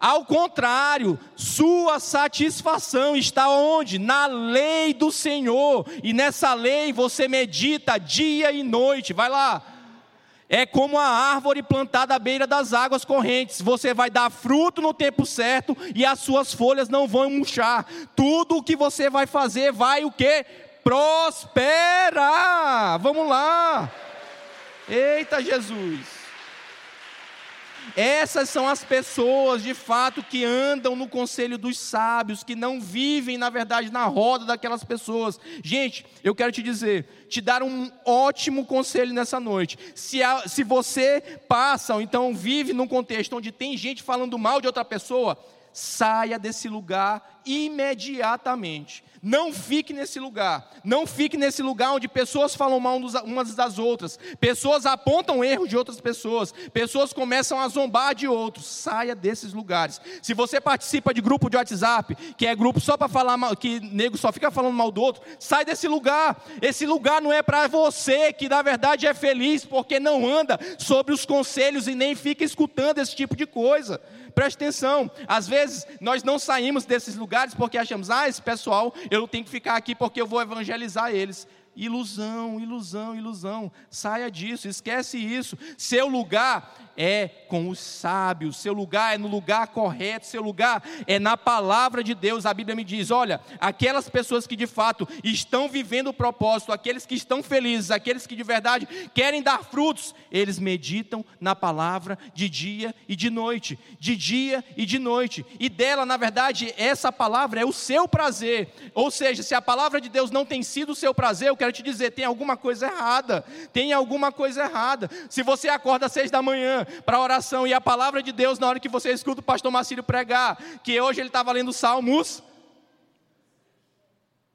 ao contrário, sua satisfação está onde? Na lei do Senhor. E nessa lei você medita dia e noite. Vai lá. É como a árvore plantada à beira das águas correntes. Você vai dar fruto no tempo certo e as suas folhas não vão murchar. Tudo o que você vai fazer vai o quê? Prosperar. Vamos lá. Eita Jesus. Essas são as pessoas, de fato, que andam no conselho dos sábios, que não vivem, na verdade, na roda daquelas pessoas. Gente, eu quero te dizer, te dar um ótimo conselho nessa noite. Se, a, se você passa, ou então vive num contexto onde tem gente falando mal de outra pessoa, saia desse lugar imediatamente. Não fique nesse lugar. Não fique nesse lugar onde pessoas falam mal umas das outras. Pessoas apontam erros de outras pessoas. Pessoas começam a zombar de outros. Saia desses lugares. Se você participa de grupo de WhatsApp, que é grupo só para falar mal, que nego só fica falando mal do outro, sai desse lugar. Esse lugar não é para você que na verdade é feliz porque não anda sobre os conselhos e nem fica escutando esse tipo de coisa. Preste atenção, às vezes nós não saímos desses lugares porque achamos, ah, esse pessoal, eu tenho que ficar aqui porque eu vou evangelizar eles. Ilusão, ilusão, ilusão. Saia disso, esquece isso. Seu lugar é com os sábios, seu lugar é no lugar correto, seu lugar é na palavra de Deus. A Bíblia me diz: olha, aquelas pessoas que de fato estão vivendo o propósito, aqueles que estão felizes, aqueles que de verdade querem dar frutos, eles meditam na palavra de dia e de noite, de dia e de noite. E dela, na verdade, essa palavra é o seu prazer. Ou seja, se a palavra de Deus não tem sido o seu prazer, eu quero te dizer, tem alguma coisa errada. Tem alguma coisa errada. Se você acorda às seis da manhã para oração e a palavra de Deus, na hora que você escuta o pastor Marcílio pregar, que hoje ele estava lendo Salmos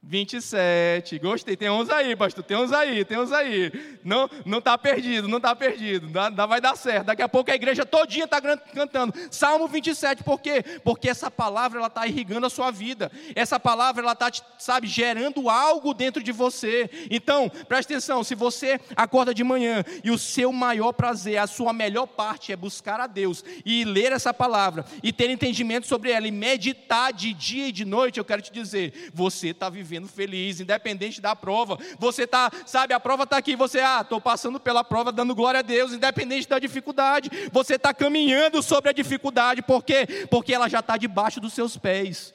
27, gostei, tem uns aí, pastor, tem uns aí, tem uns aí. Não não está perdido, não está perdido, dá, dá, vai dar certo. Daqui a pouco a igreja todinha está cantando. Salmo 27, por quê? Porque essa palavra ela está irrigando a sua vida. Essa palavra ela está, sabe, gerando algo dentro de você. Então, preste atenção, se você acorda de manhã e o seu maior prazer, a sua melhor parte é buscar a Deus e ler essa palavra e ter entendimento sobre ela e meditar de dia e de noite, eu quero te dizer, você está vivendo vivendo feliz, independente da prova. Você está, sabe, a prova está aqui, você, ah, estou passando pela prova, dando glória a Deus, independente da dificuldade. Você está caminhando sobre a dificuldade, por quê? Porque ela já está debaixo dos seus pés.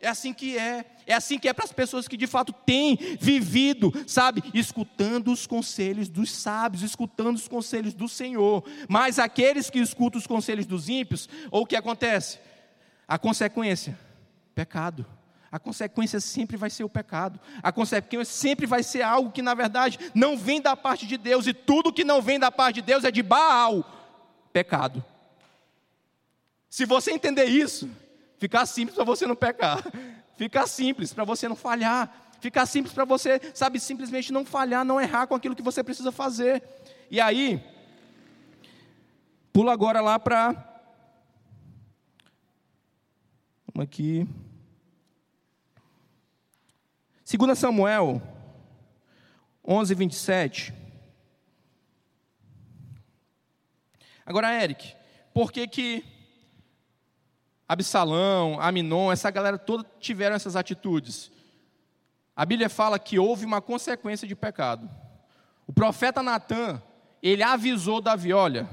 É assim que é. É assim que é para as pessoas que de fato têm vivido, sabe, escutando os conselhos dos sábios, escutando os conselhos do Senhor. Mas aqueles que escutam os conselhos dos ímpios, ou o que acontece? A consequência: pecado a consequência sempre vai ser o pecado. A consequência sempre vai ser algo que, na verdade, não vem da parte de Deus. E tudo que não vem da parte de Deus é de Baal pecado. Se você entender isso, ficar simples para você não pecar. Ficar simples para você não falhar. Ficar simples para você, sabe, simplesmente não falhar, não errar com aquilo que você precisa fazer. E aí, pula agora lá para. Vamos aqui. 2 Samuel 11, 27. Agora, Eric, por que que Absalão, Aminon, essa galera toda tiveram essas atitudes? A Bíblia fala que houve uma consequência de pecado. O profeta Natan, ele avisou Davi, olha,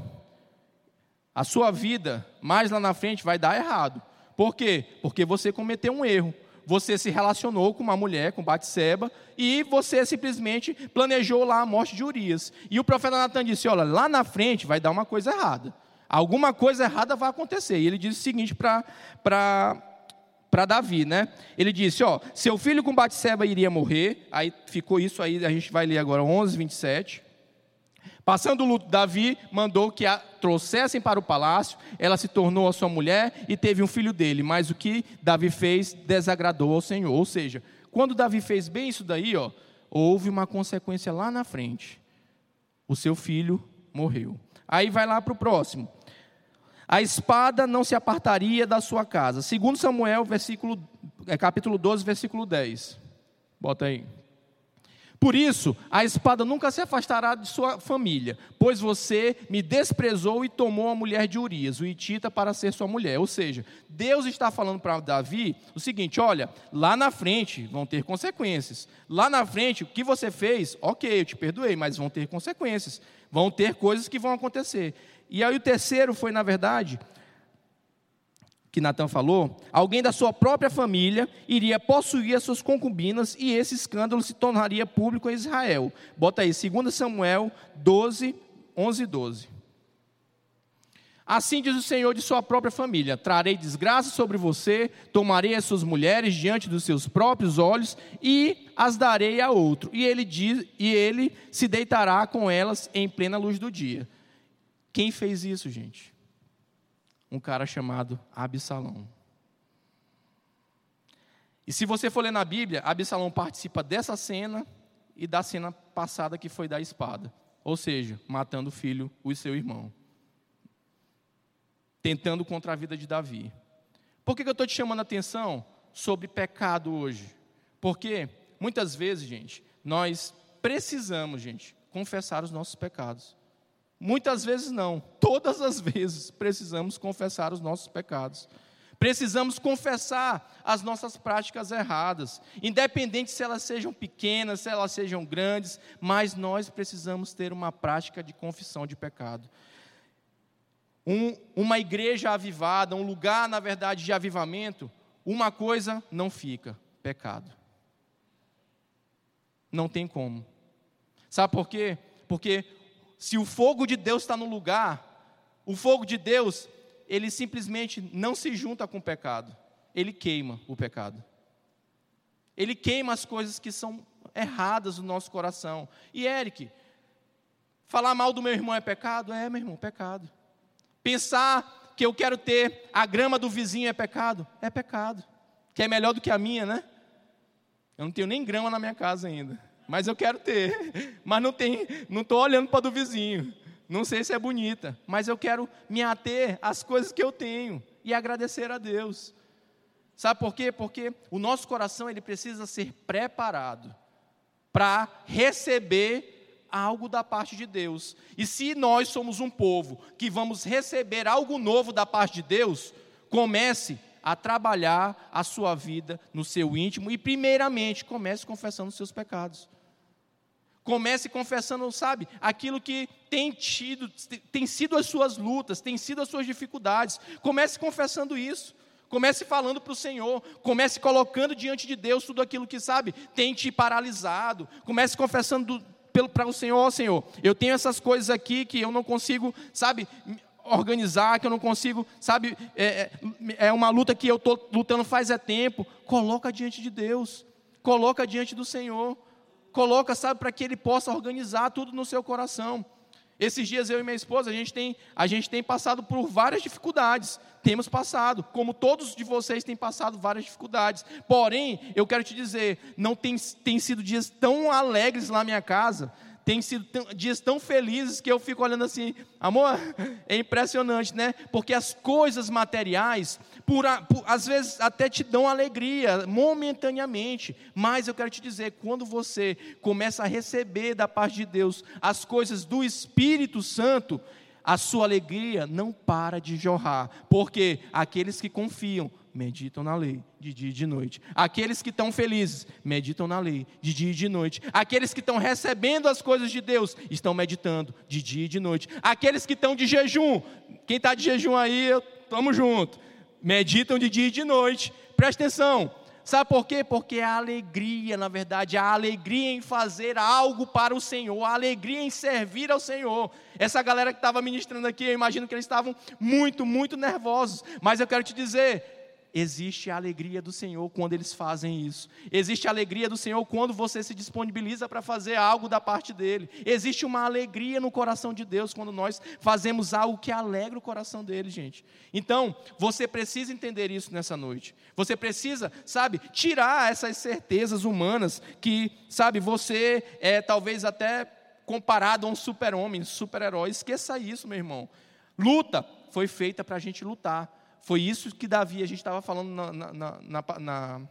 a sua vida mais lá na frente vai dar errado. Por quê? Porque você cometeu um erro você se relacionou com uma mulher, com Batseba, e você simplesmente planejou lá a morte de Urias. E o profeta Natan disse: Olha, lá na frente vai dar uma coisa errada. Alguma coisa errada vai acontecer. E ele disse o seguinte para para Davi, né? Ele disse, ó, seu filho com Batseba iria morrer. Aí ficou isso aí, a gente vai ler agora 11, 27. Passando o luto, Davi mandou que a trouxessem para o palácio. Ela se tornou a sua mulher e teve um filho dele. Mas o que Davi fez desagradou ao Senhor. Ou seja, quando Davi fez bem isso daí, ó, houve uma consequência lá na frente. O seu filho morreu. Aí vai lá para o próximo. A espada não se apartaria da sua casa. Segundo Samuel, versículo, é, capítulo 12, versículo 10. Bota aí. Por isso, a espada nunca se afastará de sua família, pois você me desprezou e tomou a mulher de Urias, o Itita, para ser sua mulher. Ou seja, Deus está falando para Davi o seguinte: olha, lá na frente vão ter consequências. Lá na frente, o que você fez, ok, eu te perdoei, mas vão ter consequências. Vão ter coisas que vão acontecer. E aí o terceiro foi, na verdade, que Natan falou, alguém da sua própria família iria possuir as suas concubinas e esse escândalo se tornaria público em Israel. Bota aí, 2 Samuel 12, 11 e 12. Assim diz o Senhor de sua própria família: trarei desgraça sobre você, tomarei as suas mulheres diante dos seus próprios olhos e as darei a outro. E ele diz, e ele se deitará com elas em plena luz do dia. Quem fez isso, gente? Um cara chamado Absalão. E se você for ler na Bíblia, Absalão participa dessa cena e da cena passada que foi da espada. Ou seja, matando o filho, o seu irmão. Tentando contra a vida de Davi. Por que eu estou te chamando a atenção sobre pecado hoje? Porque muitas vezes, gente, nós precisamos, gente, confessar os nossos pecados. Muitas vezes não, todas as vezes precisamos confessar os nossos pecados. precisamos confessar as nossas práticas erradas, independente se elas sejam pequenas, se elas sejam grandes, mas nós precisamos ter uma prática de confissão de pecado. Um, uma igreja avivada, um lugar, na verdade, de avivamento, uma coisa não fica: pecado. Não tem como. Sabe por quê? Porque se o fogo de Deus está no lugar, o fogo de Deus, ele simplesmente não se junta com o pecado, ele queima o pecado. Ele queima as coisas que são erradas no nosso coração. E Eric, falar mal do meu irmão é pecado? É, meu irmão, pecado. Pensar que eu quero ter a grama do vizinho é pecado? É pecado. Que é melhor do que a minha, né? Eu não tenho nem grama na minha casa ainda, mas eu quero ter. Mas não tem, não estou olhando para do vizinho. Não sei se é bonita, mas eu quero me ater às coisas que eu tenho e agradecer a Deus. Sabe por quê? Porque o nosso coração ele precisa ser preparado para receber algo da parte de Deus. E se nós somos um povo que vamos receber algo novo da parte de Deus, comece a trabalhar a sua vida no seu íntimo e, primeiramente, comece confessando os seus pecados. Comece confessando, sabe, aquilo que tem tido, tem sido as suas lutas, tem sido as suas dificuldades. Comece confessando isso. Comece falando para o Senhor, comece colocando diante de Deus tudo aquilo que sabe, tem te paralisado. Comece confessando para o Senhor, oh, Senhor, eu tenho essas coisas aqui que eu não consigo, sabe, organizar, que eu não consigo, sabe, é, é, é uma luta que eu estou lutando faz é tempo. Coloca diante de Deus, coloca diante do Senhor, coloca, sabe, para que Ele possa organizar tudo no seu coração. Esses dias eu e minha esposa, a gente tem, a gente tem passado por várias dificuldades. Temos passado, como todos de vocês têm passado várias dificuldades. Porém, eu quero te dizer, não tem, tem sido dias tão alegres lá na minha casa, tem sido dias tão felizes que eu fico olhando assim, amor, é impressionante, né? Porque as coisas materiais, por, por, às vezes até te dão alegria, momentaneamente, mas eu quero te dizer, quando você começa a receber da parte de Deus as coisas do Espírito Santo, a sua alegria não para de jorrar, porque aqueles que confiam meditam na lei de dia e de noite. Aqueles que estão felizes meditam na lei de dia e de noite. Aqueles que estão recebendo as coisas de Deus estão meditando de dia e de noite. Aqueles que estão de jejum, quem está de jejum aí, estamos junto. Meditam de dia e de noite. Presta atenção. Sabe por quê? Porque a alegria, na verdade, a alegria em fazer algo para o Senhor, a alegria em servir ao Senhor. Essa galera que estava ministrando aqui, eu imagino que eles estavam muito, muito nervosos. Mas eu quero te dizer, Existe a alegria do Senhor quando eles fazem isso. Existe a alegria do Senhor quando você se disponibiliza para fazer algo da parte dele. Existe uma alegria no coração de Deus quando nós fazemos algo que alegra o coração dele, gente. Então, você precisa entender isso nessa noite. Você precisa, sabe, tirar essas certezas humanas que, sabe, você é talvez até comparado a um super-homem, super-herói. Esqueça isso, meu irmão. Luta foi feita para a gente lutar. Foi isso que Davi, a gente estava falando na, na, na, na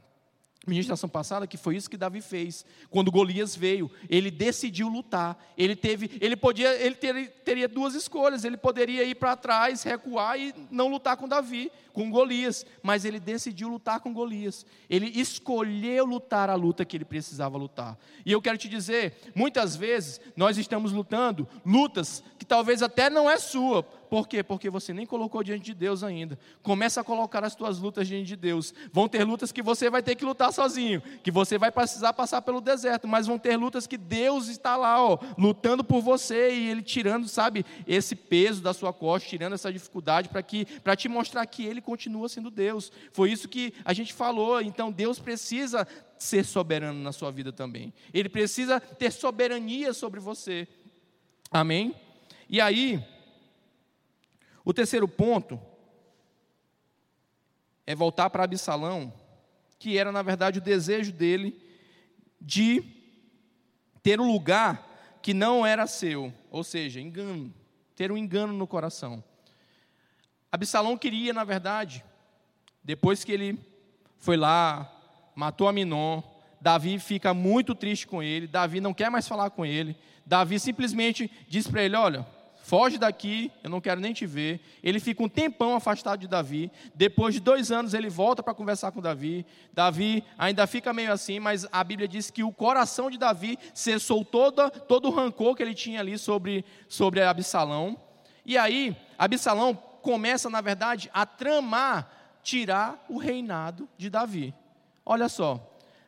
ministração passada que foi isso que Davi fez. Quando Golias veio, ele decidiu lutar. Ele teve, ele podia, ele ter, teria duas escolhas. Ele poderia ir para trás, recuar e não lutar com Davi, com Golias, mas ele decidiu lutar com Golias. Ele escolheu lutar a luta que ele precisava lutar. E eu quero te dizer, muitas vezes nós estamos lutando lutas que talvez até não é sua, por quê? Porque você nem colocou diante de Deus ainda. Começa a colocar as tuas lutas diante de Deus. Vão ter lutas que você vai ter que lutar sozinho, que você vai precisar passar pelo deserto, mas vão ter lutas que Deus está lá, ó, lutando por você e ele tirando, sabe, esse peso da sua costa, tirando essa dificuldade para que para te mostrar que ele continua sendo Deus. Foi isso que a gente falou. Então Deus precisa ser soberano na sua vida também. Ele precisa ter soberania sobre você. Amém? E aí, o terceiro ponto é voltar para Absalão, que era na verdade o desejo dele de ter um lugar que não era seu, ou seja, engano, ter um engano no coração. Absalão queria, na verdade, depois que ele foi lá, matou Aminon, Davi fica muito triste com ele, Davi não quer mais falar com ele, Davi simplesmente diz para ele: Olha, foge daqui, eu não quero nem te ver. Ele fica um tempão afastado de Davi. Depois de dois anos, ele volta para conversar com Davi. Davi ainda fica meio assim, mas a Bíblia diz que o coração de Davi cessou todo, todo o rancor que ele tinha ali sobre, sobre Absalão. E aí, Absalão começa, na verdade, a tramar tirar o reinado de Davi. Olha só,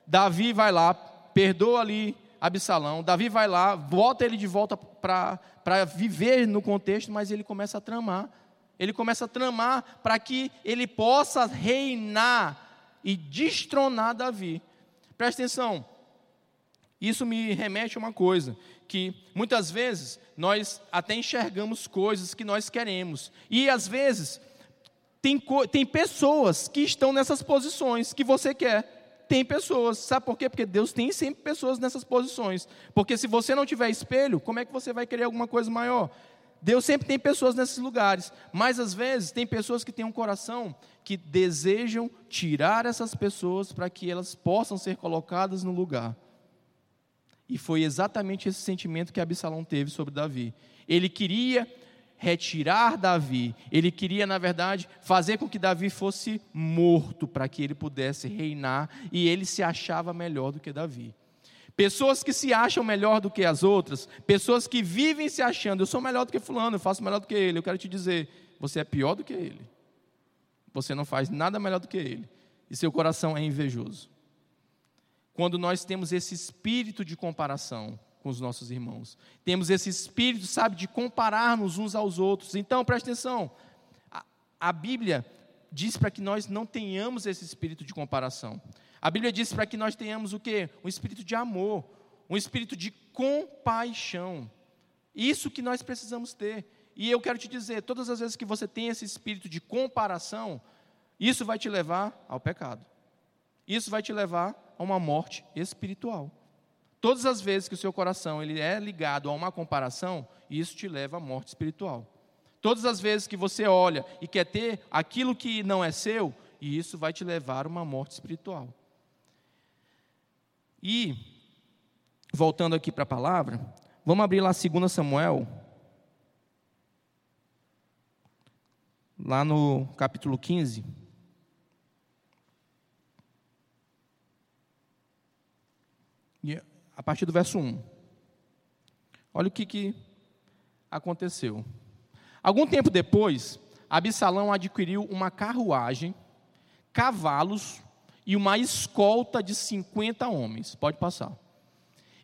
Davi vai lá, perdoa ali Absalão, Davi vai lá, volta ele de volta para viver no contexto, mas ele começa a tramar. Ele começa a tramar para que ele possa reinar e destronar Davi. Presta atenção, isso me remete a uma coisa, que muitas vezes nós até enxergamos coisas que nós queremos, e às vezes tem, tem pessoas que estão nessas posições que você quer. Tem pessoas, sabe por quê? Porque Deus tem sempre pessoas nessas posições. Porque se você não tiver espelho, como é que você vai querer alguma coisa maior? Deus sempre tem pessoas nesses lugares, mas às vezes tem pessoas que têm um coração que desejam tirar essas pessoas para que elas possam ser colocadas no lugar. E foi exatamente esse sentimento que Absalão teve sobre Davi. Ele queria retirar Davi. Ele queria, na verdade, fazer com que Davi fosse morto para que ele pudesse reinar e ele se achava melhor do que Davi. Pessoas que se acham melhor do que as outras, pessoas que vivem se achando, eu sou melhor do que fulano, eu faço melhor do que ele. Eu quero te dizer, você é pior do que ele. Você não faz nada melhor do que ele. E seu coração é invejoso. Quando nós temos esse espírito de comparação, com os nossos irmãos. Temos esse espírito, sabe, de compararmos uns aos outros. Então, preste atenção. A, a Bíblia diz para que nós não tenhamos esse espírito de comparação. A Bíblia diz para que nós tenhamos o quê? Um espírito de amor, um espírito de compaixão. Isso que nós precisamos ter. E eu quero te dizer, todas as vezes que você tem esse espírito de comparação, isso vai te levar ao pecado. Isso vai te levar a uma morte espiritual. Todas as vezes que o seu coração ele é ligado a uma comparação, isso te leva à morte espiritual. Todas as vezes que você olha e quer ter aquilo que não é seu, e isso vai te levar a uma morte espiritual. E, voltando aqui para a palavra, vamos abrir lá 2 Samuel, lá no capítulo 15. A partir do verso 1. Olha o que, que aconteceu. Algum tempo depois, Absalão adquiriu uma carruagem, cavalos e uma escolta de 50 homens. Pode passar.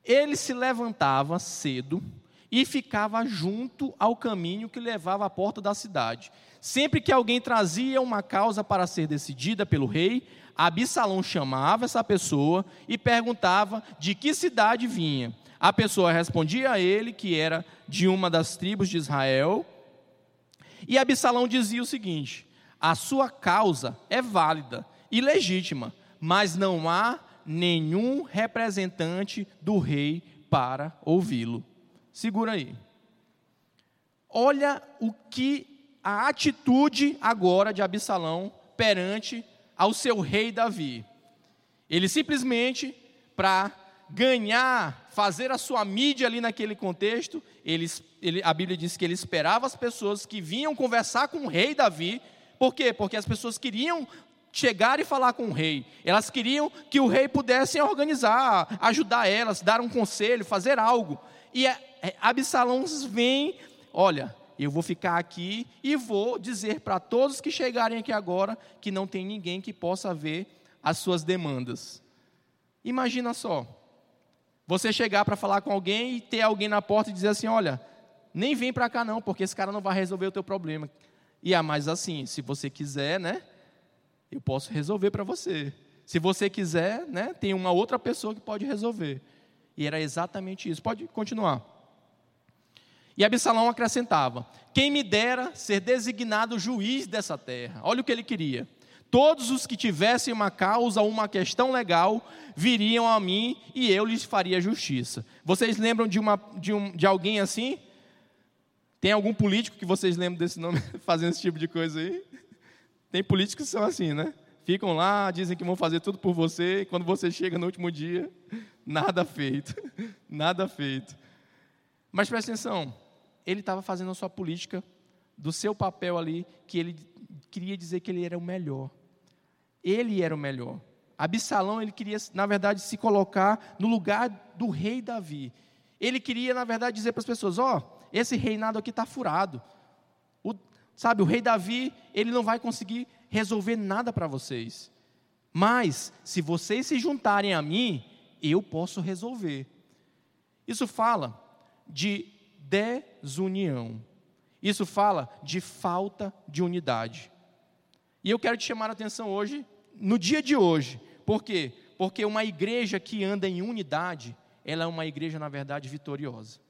Ele se levantava cedo e ficava junto ao caminho que levava à porta da cidade. Sempre que alguém trazia uma causa para ser decidida pelo rei, Absalão chamava essa pessoa e perguntava de que cidade vinha. A pessoa respondia a ele que era de uma das tribos de Israel. E Absalão dizia o seguinte: a sua causa é válida e legítima, mas não há nenhum representante do rei para ouvi-lo. Segura aí. Olha o que a atitude agora de Absalão perante ao seu rei Davi. Ele simplesmente, para ganhar, fazer a sua mídia ali naquele contexto, ele, ele, a Bíblia diz que ele esperava as pessoas que vinham conversar com o rei Davi. Por quê? Porque as pessoas queriam chegar e falar com o rei. Elas queriam que o rei pudesse organizar, ajudar elas, dar um conselho, fazer algo. E é, Absalão vem, olha, eu vou ficar aqui e vou dizer para todos que chegarem aqui agora que não tem ninguém que possa ver as suas demandas. Imagina só, você chegar para falar com alguém e ter alguém na porta e dizer assim: olha, nem vem para cá não, porque esse cara não vai resolver o teu problema. E é mais assim, se você quiser, né, eu posso resolver para você. Se você quiser, né, tem uma outra pessoa que pode resolver. E era exatamente isso. Pode continuar. E Absalão acrescentava: Quem me dera ser designado juiz dessa terra. Olha o que ele queria. Todos os que tivessem uma causa ou uma questão legal viriam a mim e eu lhes faria justiça. Vocês lembram de, uma, de, um, de alguém assim? Tem algum político que vocês lembram desse nome fazendo esse tipo de coisa aí? Tem políticos que são assim, né? Ficam lá, dizem que vão fazer tudo por você, e quando você chega no último dia, nada feito. Nada feito. Mas presta atenção, ele estava fazendo a sua política do seu papel ali, que ele queria dizer que ele era o melhor. Ele era o melhor. Absalão, ele queria, na verdade, se colocar no lugar do rei Davi. Ele queria, na verdade, dizer para as pessoas: ó, oh, esse reinado aqui está furado. O, sabe, o rei Davi, ele não vai conseguir resolver nada para vocês. Mas, se vocês se juntarem a mim, eu posso resolver. Isso fala de desunião. Isso fala de falta de unidade. E eu quero te chamar a atenção hoje, no dia de hoje. Por quê? Porque uma igreja que anda em unidade, ela é uma igreja, na verdade, vitoriosa.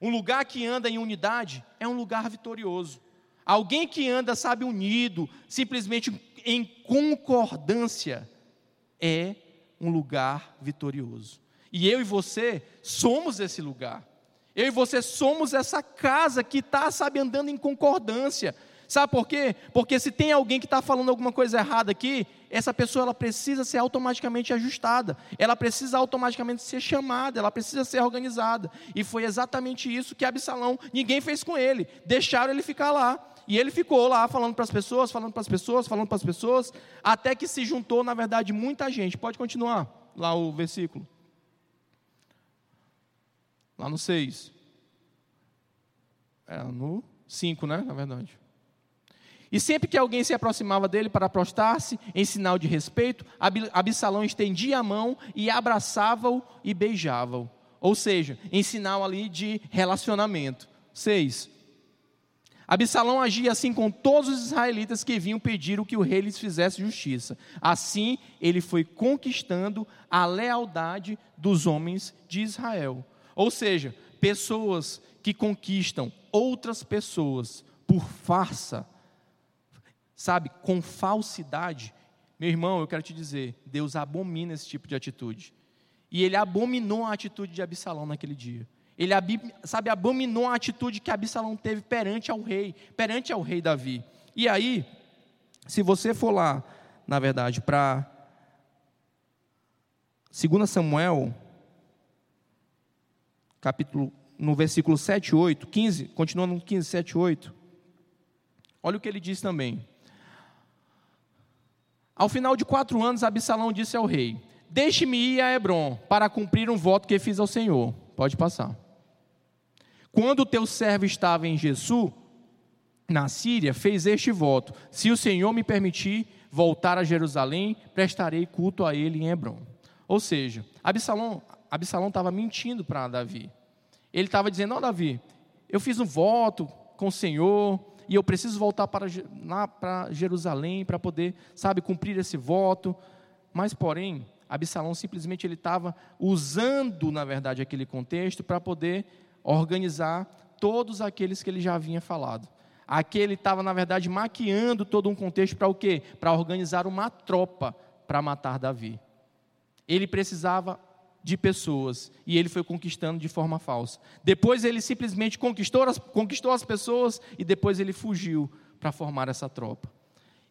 Um lugar que anda em unidade é um lugar vitorioso. Alguém que anda, sabe, unido, simplesmente em concordância, é um lugar vitorioso. E eu e você somos esse lugar. Eu e você somos essa casa que está, sabe, andando em concordância. Sabe por quê? Porque se tem alguém que está falando alguma coisa errada aqui, essa pessoa ela precisa ser automaticamente ajustada, ela precisa automaticamente ser chamada, ela precisa ser organizada. E foi exatamente isso que Absalão, ninguém fez com ele, deixaram ele ficar lá. E ele ficou lá falando para as pessoas, falando para as pessoas, falando para as pessoas, até que se juntou, na verdade, muita gente. Pode continuar lá o versículo. Lá no 6. É no 5, né? Na verdade. E sempre que alguém se aproximava dele para prostrar-se, em sinal de respeito, Absalão estendia a mão e abraçava-o e beijava-o. Ou seja, em sinal ali de relacionamento. 6. Absalão agia assim com todos os israelitas que vinham pedir o que o rei lhes fizesse justiça. Assim, ele foi conquistando a lealdade dos homens de Israel. Ou seja, pessoas que conquistam outras pessoas por farsa, sabe, com falsidade. Meu irmão, eu quero te dizer, Deus abomina esse tipo de atitude. E ele abominou a atitude de Absalão naquele dia. Ele, sabe, abominou a atitude que Absalão teve perante ao rei, perante ao rei Davi. E aí, se você for lá, na verdade, para 2 Samuel, capítulo, no versículo 7, 8, 15, continuando no 15, 7, 8. Olha o que ele diz também. Ao final de quatro anos, Absalão disse ao rei: Deixe-me ir a Hebron para cumprir um voto que fiz ao Senhor. Pode passar. Quando o teu servo estava em Jesus, na Síria, fez este voto: Se o Senhor me permitir voltar a Jerusalém, prestarei culto a ele em Hebron. Ou seja, Absalão Absalão estava mentindo para Davi. Ele estava dizendo: Ó, Davi, eu fiz um voto com o Senhor e eu preciso voltar para, lá para Jerusalém para poder, sabe, cumprir esse voto. Mas, porém, Absalão simplesmente ele estava usando, na verdade, aquele contexto para poder organizar todos aqueles que ele já havia falado. Aqui ele estava, na verdade, maquiando todo um contexto para o quê? Para organizar uma tropa para matar Davi. Ele precisava de pessoas e ele foi conquistando de forma falsa. Depois ele simplesmente conquistou as, conquistou as pessoas e depois ele fugiu para formar essa tropa.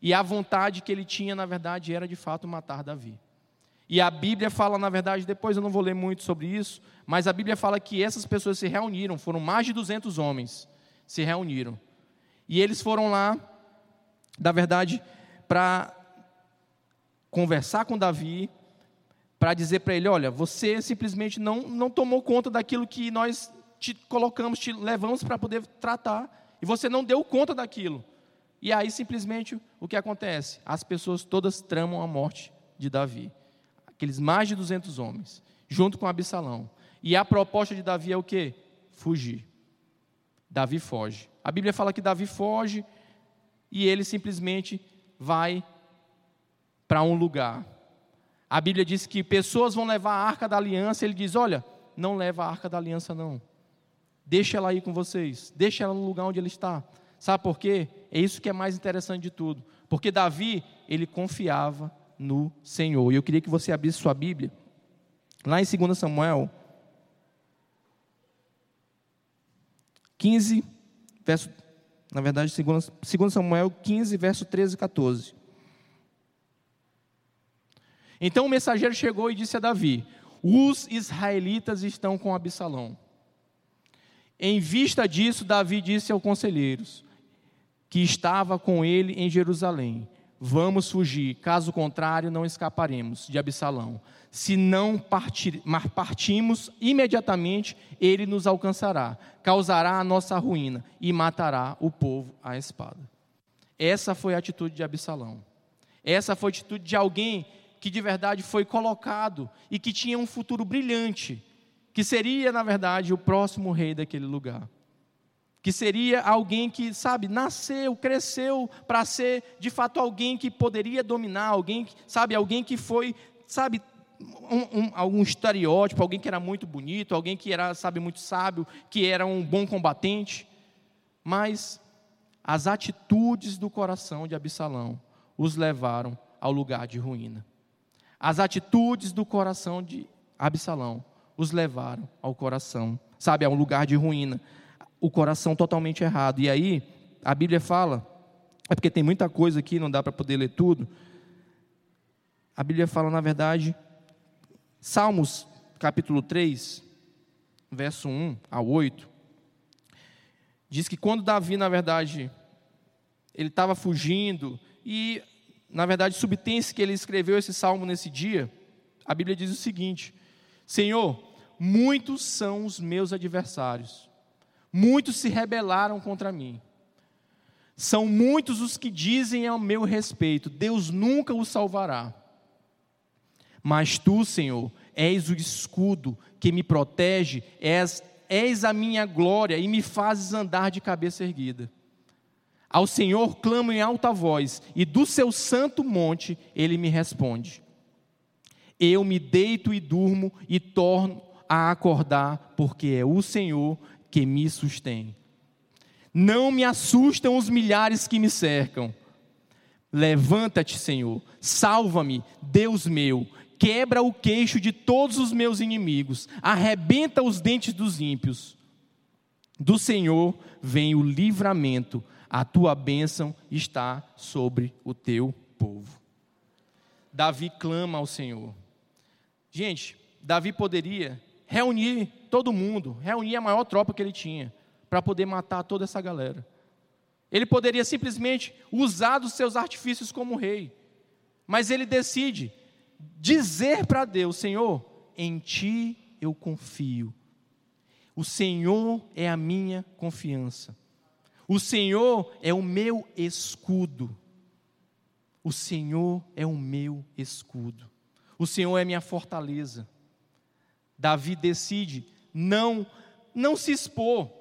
E a vontade que ele tinha, na verdade, era de fato matar Davi. E a Bíblia fala, na verdade, depois eu não vou ler muito sobre isso, mas a Bíblia fala que essas pessoas se reuniram, foram mais de 200 homens, se reuniram. E eles foram lá, na verdade, para conversar com Davi, para dizer para ele: olha, você simplesmente não, não tomou conta daquilo que nós te colocamos, te levamos para poder tratar, e você não deu conta daquilo. E aí simplesmente o que acontece? As pessoas todas tramam a morte de Davi. Aqueles mais de 200 homens, junto com Absalão. E a proposta de Davi é o quê? Fugir. Davi foge. A Bíblia fala que Davi foge e ele simplesmente vai para um lugar a Bíblia diz que pessoas vão levar a arca da aliança. Ele diz: Olha, não leva a arca da aliança, não. Deixa ela aí com vocês. Deixa ela no lugar onde ela está. Sabe por quê? É isso que é mais interessante de tudo. Porque Davi, ele confiava no Senhor. E eu queria que você abrisse sua Bíblia. Lá em 2 Samuel 15, verso. Na verdade, 2 Samuel 15, verso 13 e 14. Então o mensageiro chegou e disse a Davi: Os israelitas estão com Absalão. Em vista disso, Davi disse aos conselheiros que estava com ele em Jerusalém: Vamos fugir, caso contrário, não escaparemos de Absalão. Se não partir, partimos imediatamente, ele nos alcançará, causará a nossa ruína e matará o povo à espada. Essa foi a atitude de Absalão. Essa foi a atitude de alguém que de verdade foi colocado e que tinha um futuro brilhante, que seria, na verdade, o próximo rei daquele lugar que seria alguém que, sabe, nasceu, cresceu para ser de fato alguém que poderia dominar, alguém, sabe, alguém que foi, sabe, um, um, algum estereótipo, alguém que era muito bonito, alguém que era, sabe, muito sábio, que era um bom combatente. Mas as atitudes do coração de Absalão os levaram ao lugar de ruína. As atitudes do coração de Absalão os levaram ao coração, sabe, a um lugar de ruína o coração totalmente errado. E aí, a Bíblia fala, é porque tem muita coisa aqui, não dá para poder ler tudo. A Bíblia fala, na verdade, Salmos capítulo 3, verso 1 a 8, diz que quando Davi, na verdade, ele estava fugindo, e, na verdade, subtense que ele escreveu esse salmo nesse dia, a Bíblia diz o seguinte: Senhor, muitos são os meus adversários Muitos se rebelaram contra mim. São muitos os que dizem ao meu respeito: Deus nunca o salvará. Mas tu, Senhor, és o escudo que me protege, és, és a minha glória e me fazes andar de cabeça erguida. Ao Senhor clamo em alta voz, e do seu santo monte ele me responde. Eu me deito e durmo e torno a acordar, porque é o Senhor que me sustém. Não me assustam os milhares que me cercam. Levanta-te, Senhor, salva-me, Deus meu, quebra o queixo de todos os meus inimigos, arrebenta os dentes dos ímpios. Do Senhor vem o livramento, a tua bênção está sobre o teu povo. Davi clama ao Senhor. Gente, Davi poderia reunir todo mundo, reunir a maior tropa que ele tinha, para poder matar toda essa galera. Ele poderia simplesmente usar dos seus artifícios como rei, mas ele decide dizer para Deus: Senhor, em ti eu confio. O Senhor é a minha confiança. O Senhor é o meu escudo. O Senhor é o meu escudo. O Senhor é minha fortaleza. Davi decide não não se expor,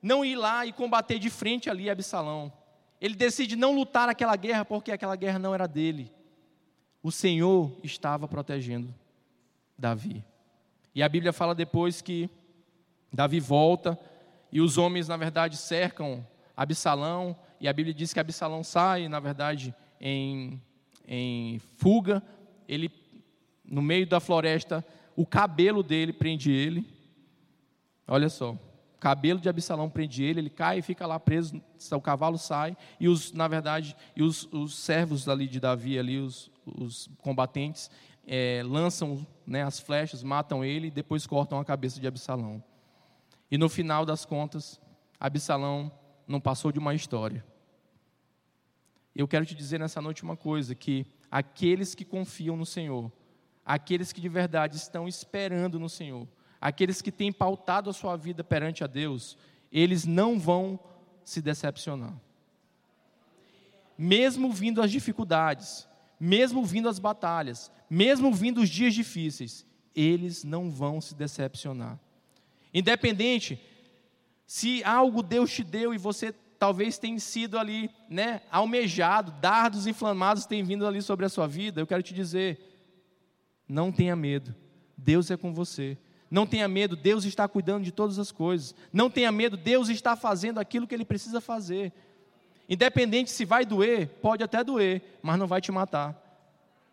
não ir lá e combater de frente ali Absalão. Ele decide não lutar aquela guerra porque aquela guerra não era dele. O Senhor estava protegendo Davi. E a Bíblia fala depois que Davi volta e os homens, na verdade, cercam Absalão, e a Bíblia diz que Absalão sai, na verdade, em, em fuga. Ele, no meio da floresta, o cabelo dele prende ele. Olha só, o cabelo de Absalão prende ele, ele cai e fica lá preso, o cavalo sai, e os, na verdade, e os, os servos ali de Davi, ali, os, os combatentes, é, lançam né, as flechas, matam ele e depois cortam a cabeça de Absalão. E no final das contas, Absalão não passou de uma história. Eu quero te dizer nessa noite uma coisa: que aqueles que confiam no Senhor aqueles que de verdade estão esperando no Senhor, aqueles que têm pautado a sua vida perante a Deus, eles não vão se decepcionar. Mesmo vindo as dificuldades, mesmo vindo as batalhas, mesmo vindo os dias difíceis, eles não vão se decepcionar. Independente se algo Deus te deu e você talvez tenha sido ali, né, almejado, dardos inflamados têm vindo ali sobre a sua vida, eu quero te dizer, não tenha medo, Deus é com você. Não tenha medo, Deus está cuidando de todas as coisas. Não tenha medo, Deus está fazendo aquilo que Ele precisa fazer. Independente se vai doer, pode até doer, mas não vai te matar,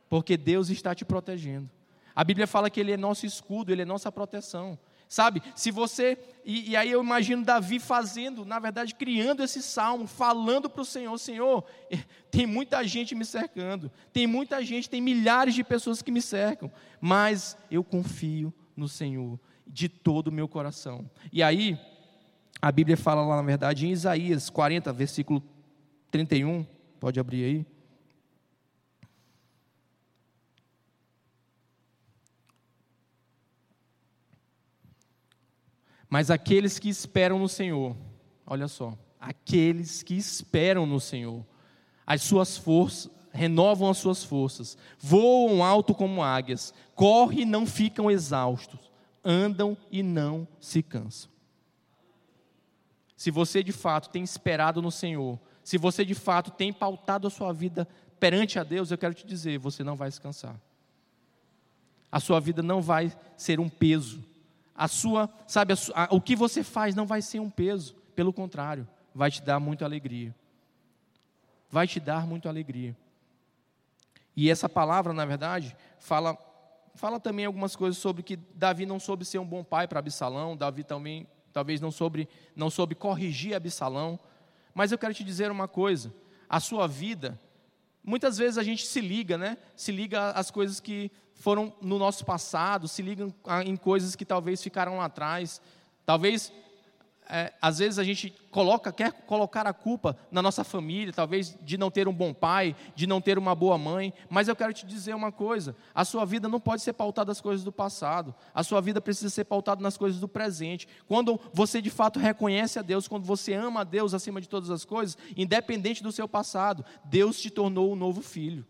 porque Deus está te protegendo. A Bíblia fala que Ele é nosso escudo, Ele é nossa proteção. Sabe, se você, e, e, aí eu imagino Davi fazendo, na verdade, criando esse salmo, falando para o Senhor: Senhor, eh, tem muita gente me cercando, tem muita gente, tem milhares de pessoas que me cercam, mas eu confio no Senhor de todo o meu coração. E aí, a Bíblia fala lá, na verdade, em Isaías 40, versículo 31. Pode abrir aí. Mas aqueles que esperam no Senhor, olha só, aqueles que esperam no Senhor, as suas forças, renovam as suas forças, voam alto como águias, correm e não ficam exaustos, andam e não se cansam. Se você de fato tem esperado no Senhor, se você de fato tem pautado a sua vida perante a Deus, eu quero te dizer, você não vai se cansar. A sua vida não vai ser um peso. A sua, sabe, a, a, o que você faz não vai ser um peso, pelo contrário, vai te dar muita alegria. Vai te dar muita alegria. E essa palavra, na verdade, fala, fala também algumas coisas sobre que Davi não soube ser um bom pai para Absalão, Davi também talvez não soube, não soube corrigir Absalão. Mas eu quero te dizer uma coisa: a sua vida, muitas vezes a gente se liga, né? Se liga às coisas que foram no nosso passado, se liga em coisas que talvez ficaram lá atrás. Talvez é, às vezes a gente coloca, quer colocar a culpa na nossa família, talvez de não ter um bom pai, de não ter uma boa mãe, mas eu quero te dizer uma coisa: a sua vida não pode ser pautada nas coisas do passado, a sua vida precisa ser pautada nas coisas do presente. Quando você de fato reconhece a Deus, quando você ama a Deus acima de todas as coisas, independente do seu passado, Deus te tornou um novo filho.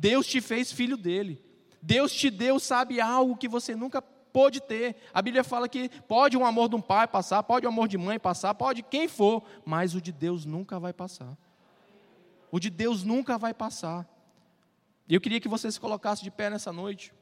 Deus te fez filho dele. Deus te deu, sabe, algo que você nunca pôde ter. A Bíblia fala que pode o amor de um pai passar, pode o amor de mãe passar, pode quem for, mas o de Deus nunca vai passar. O de Deus nunca vai passar. E eu queria que você se colocasse de pé nessa noite.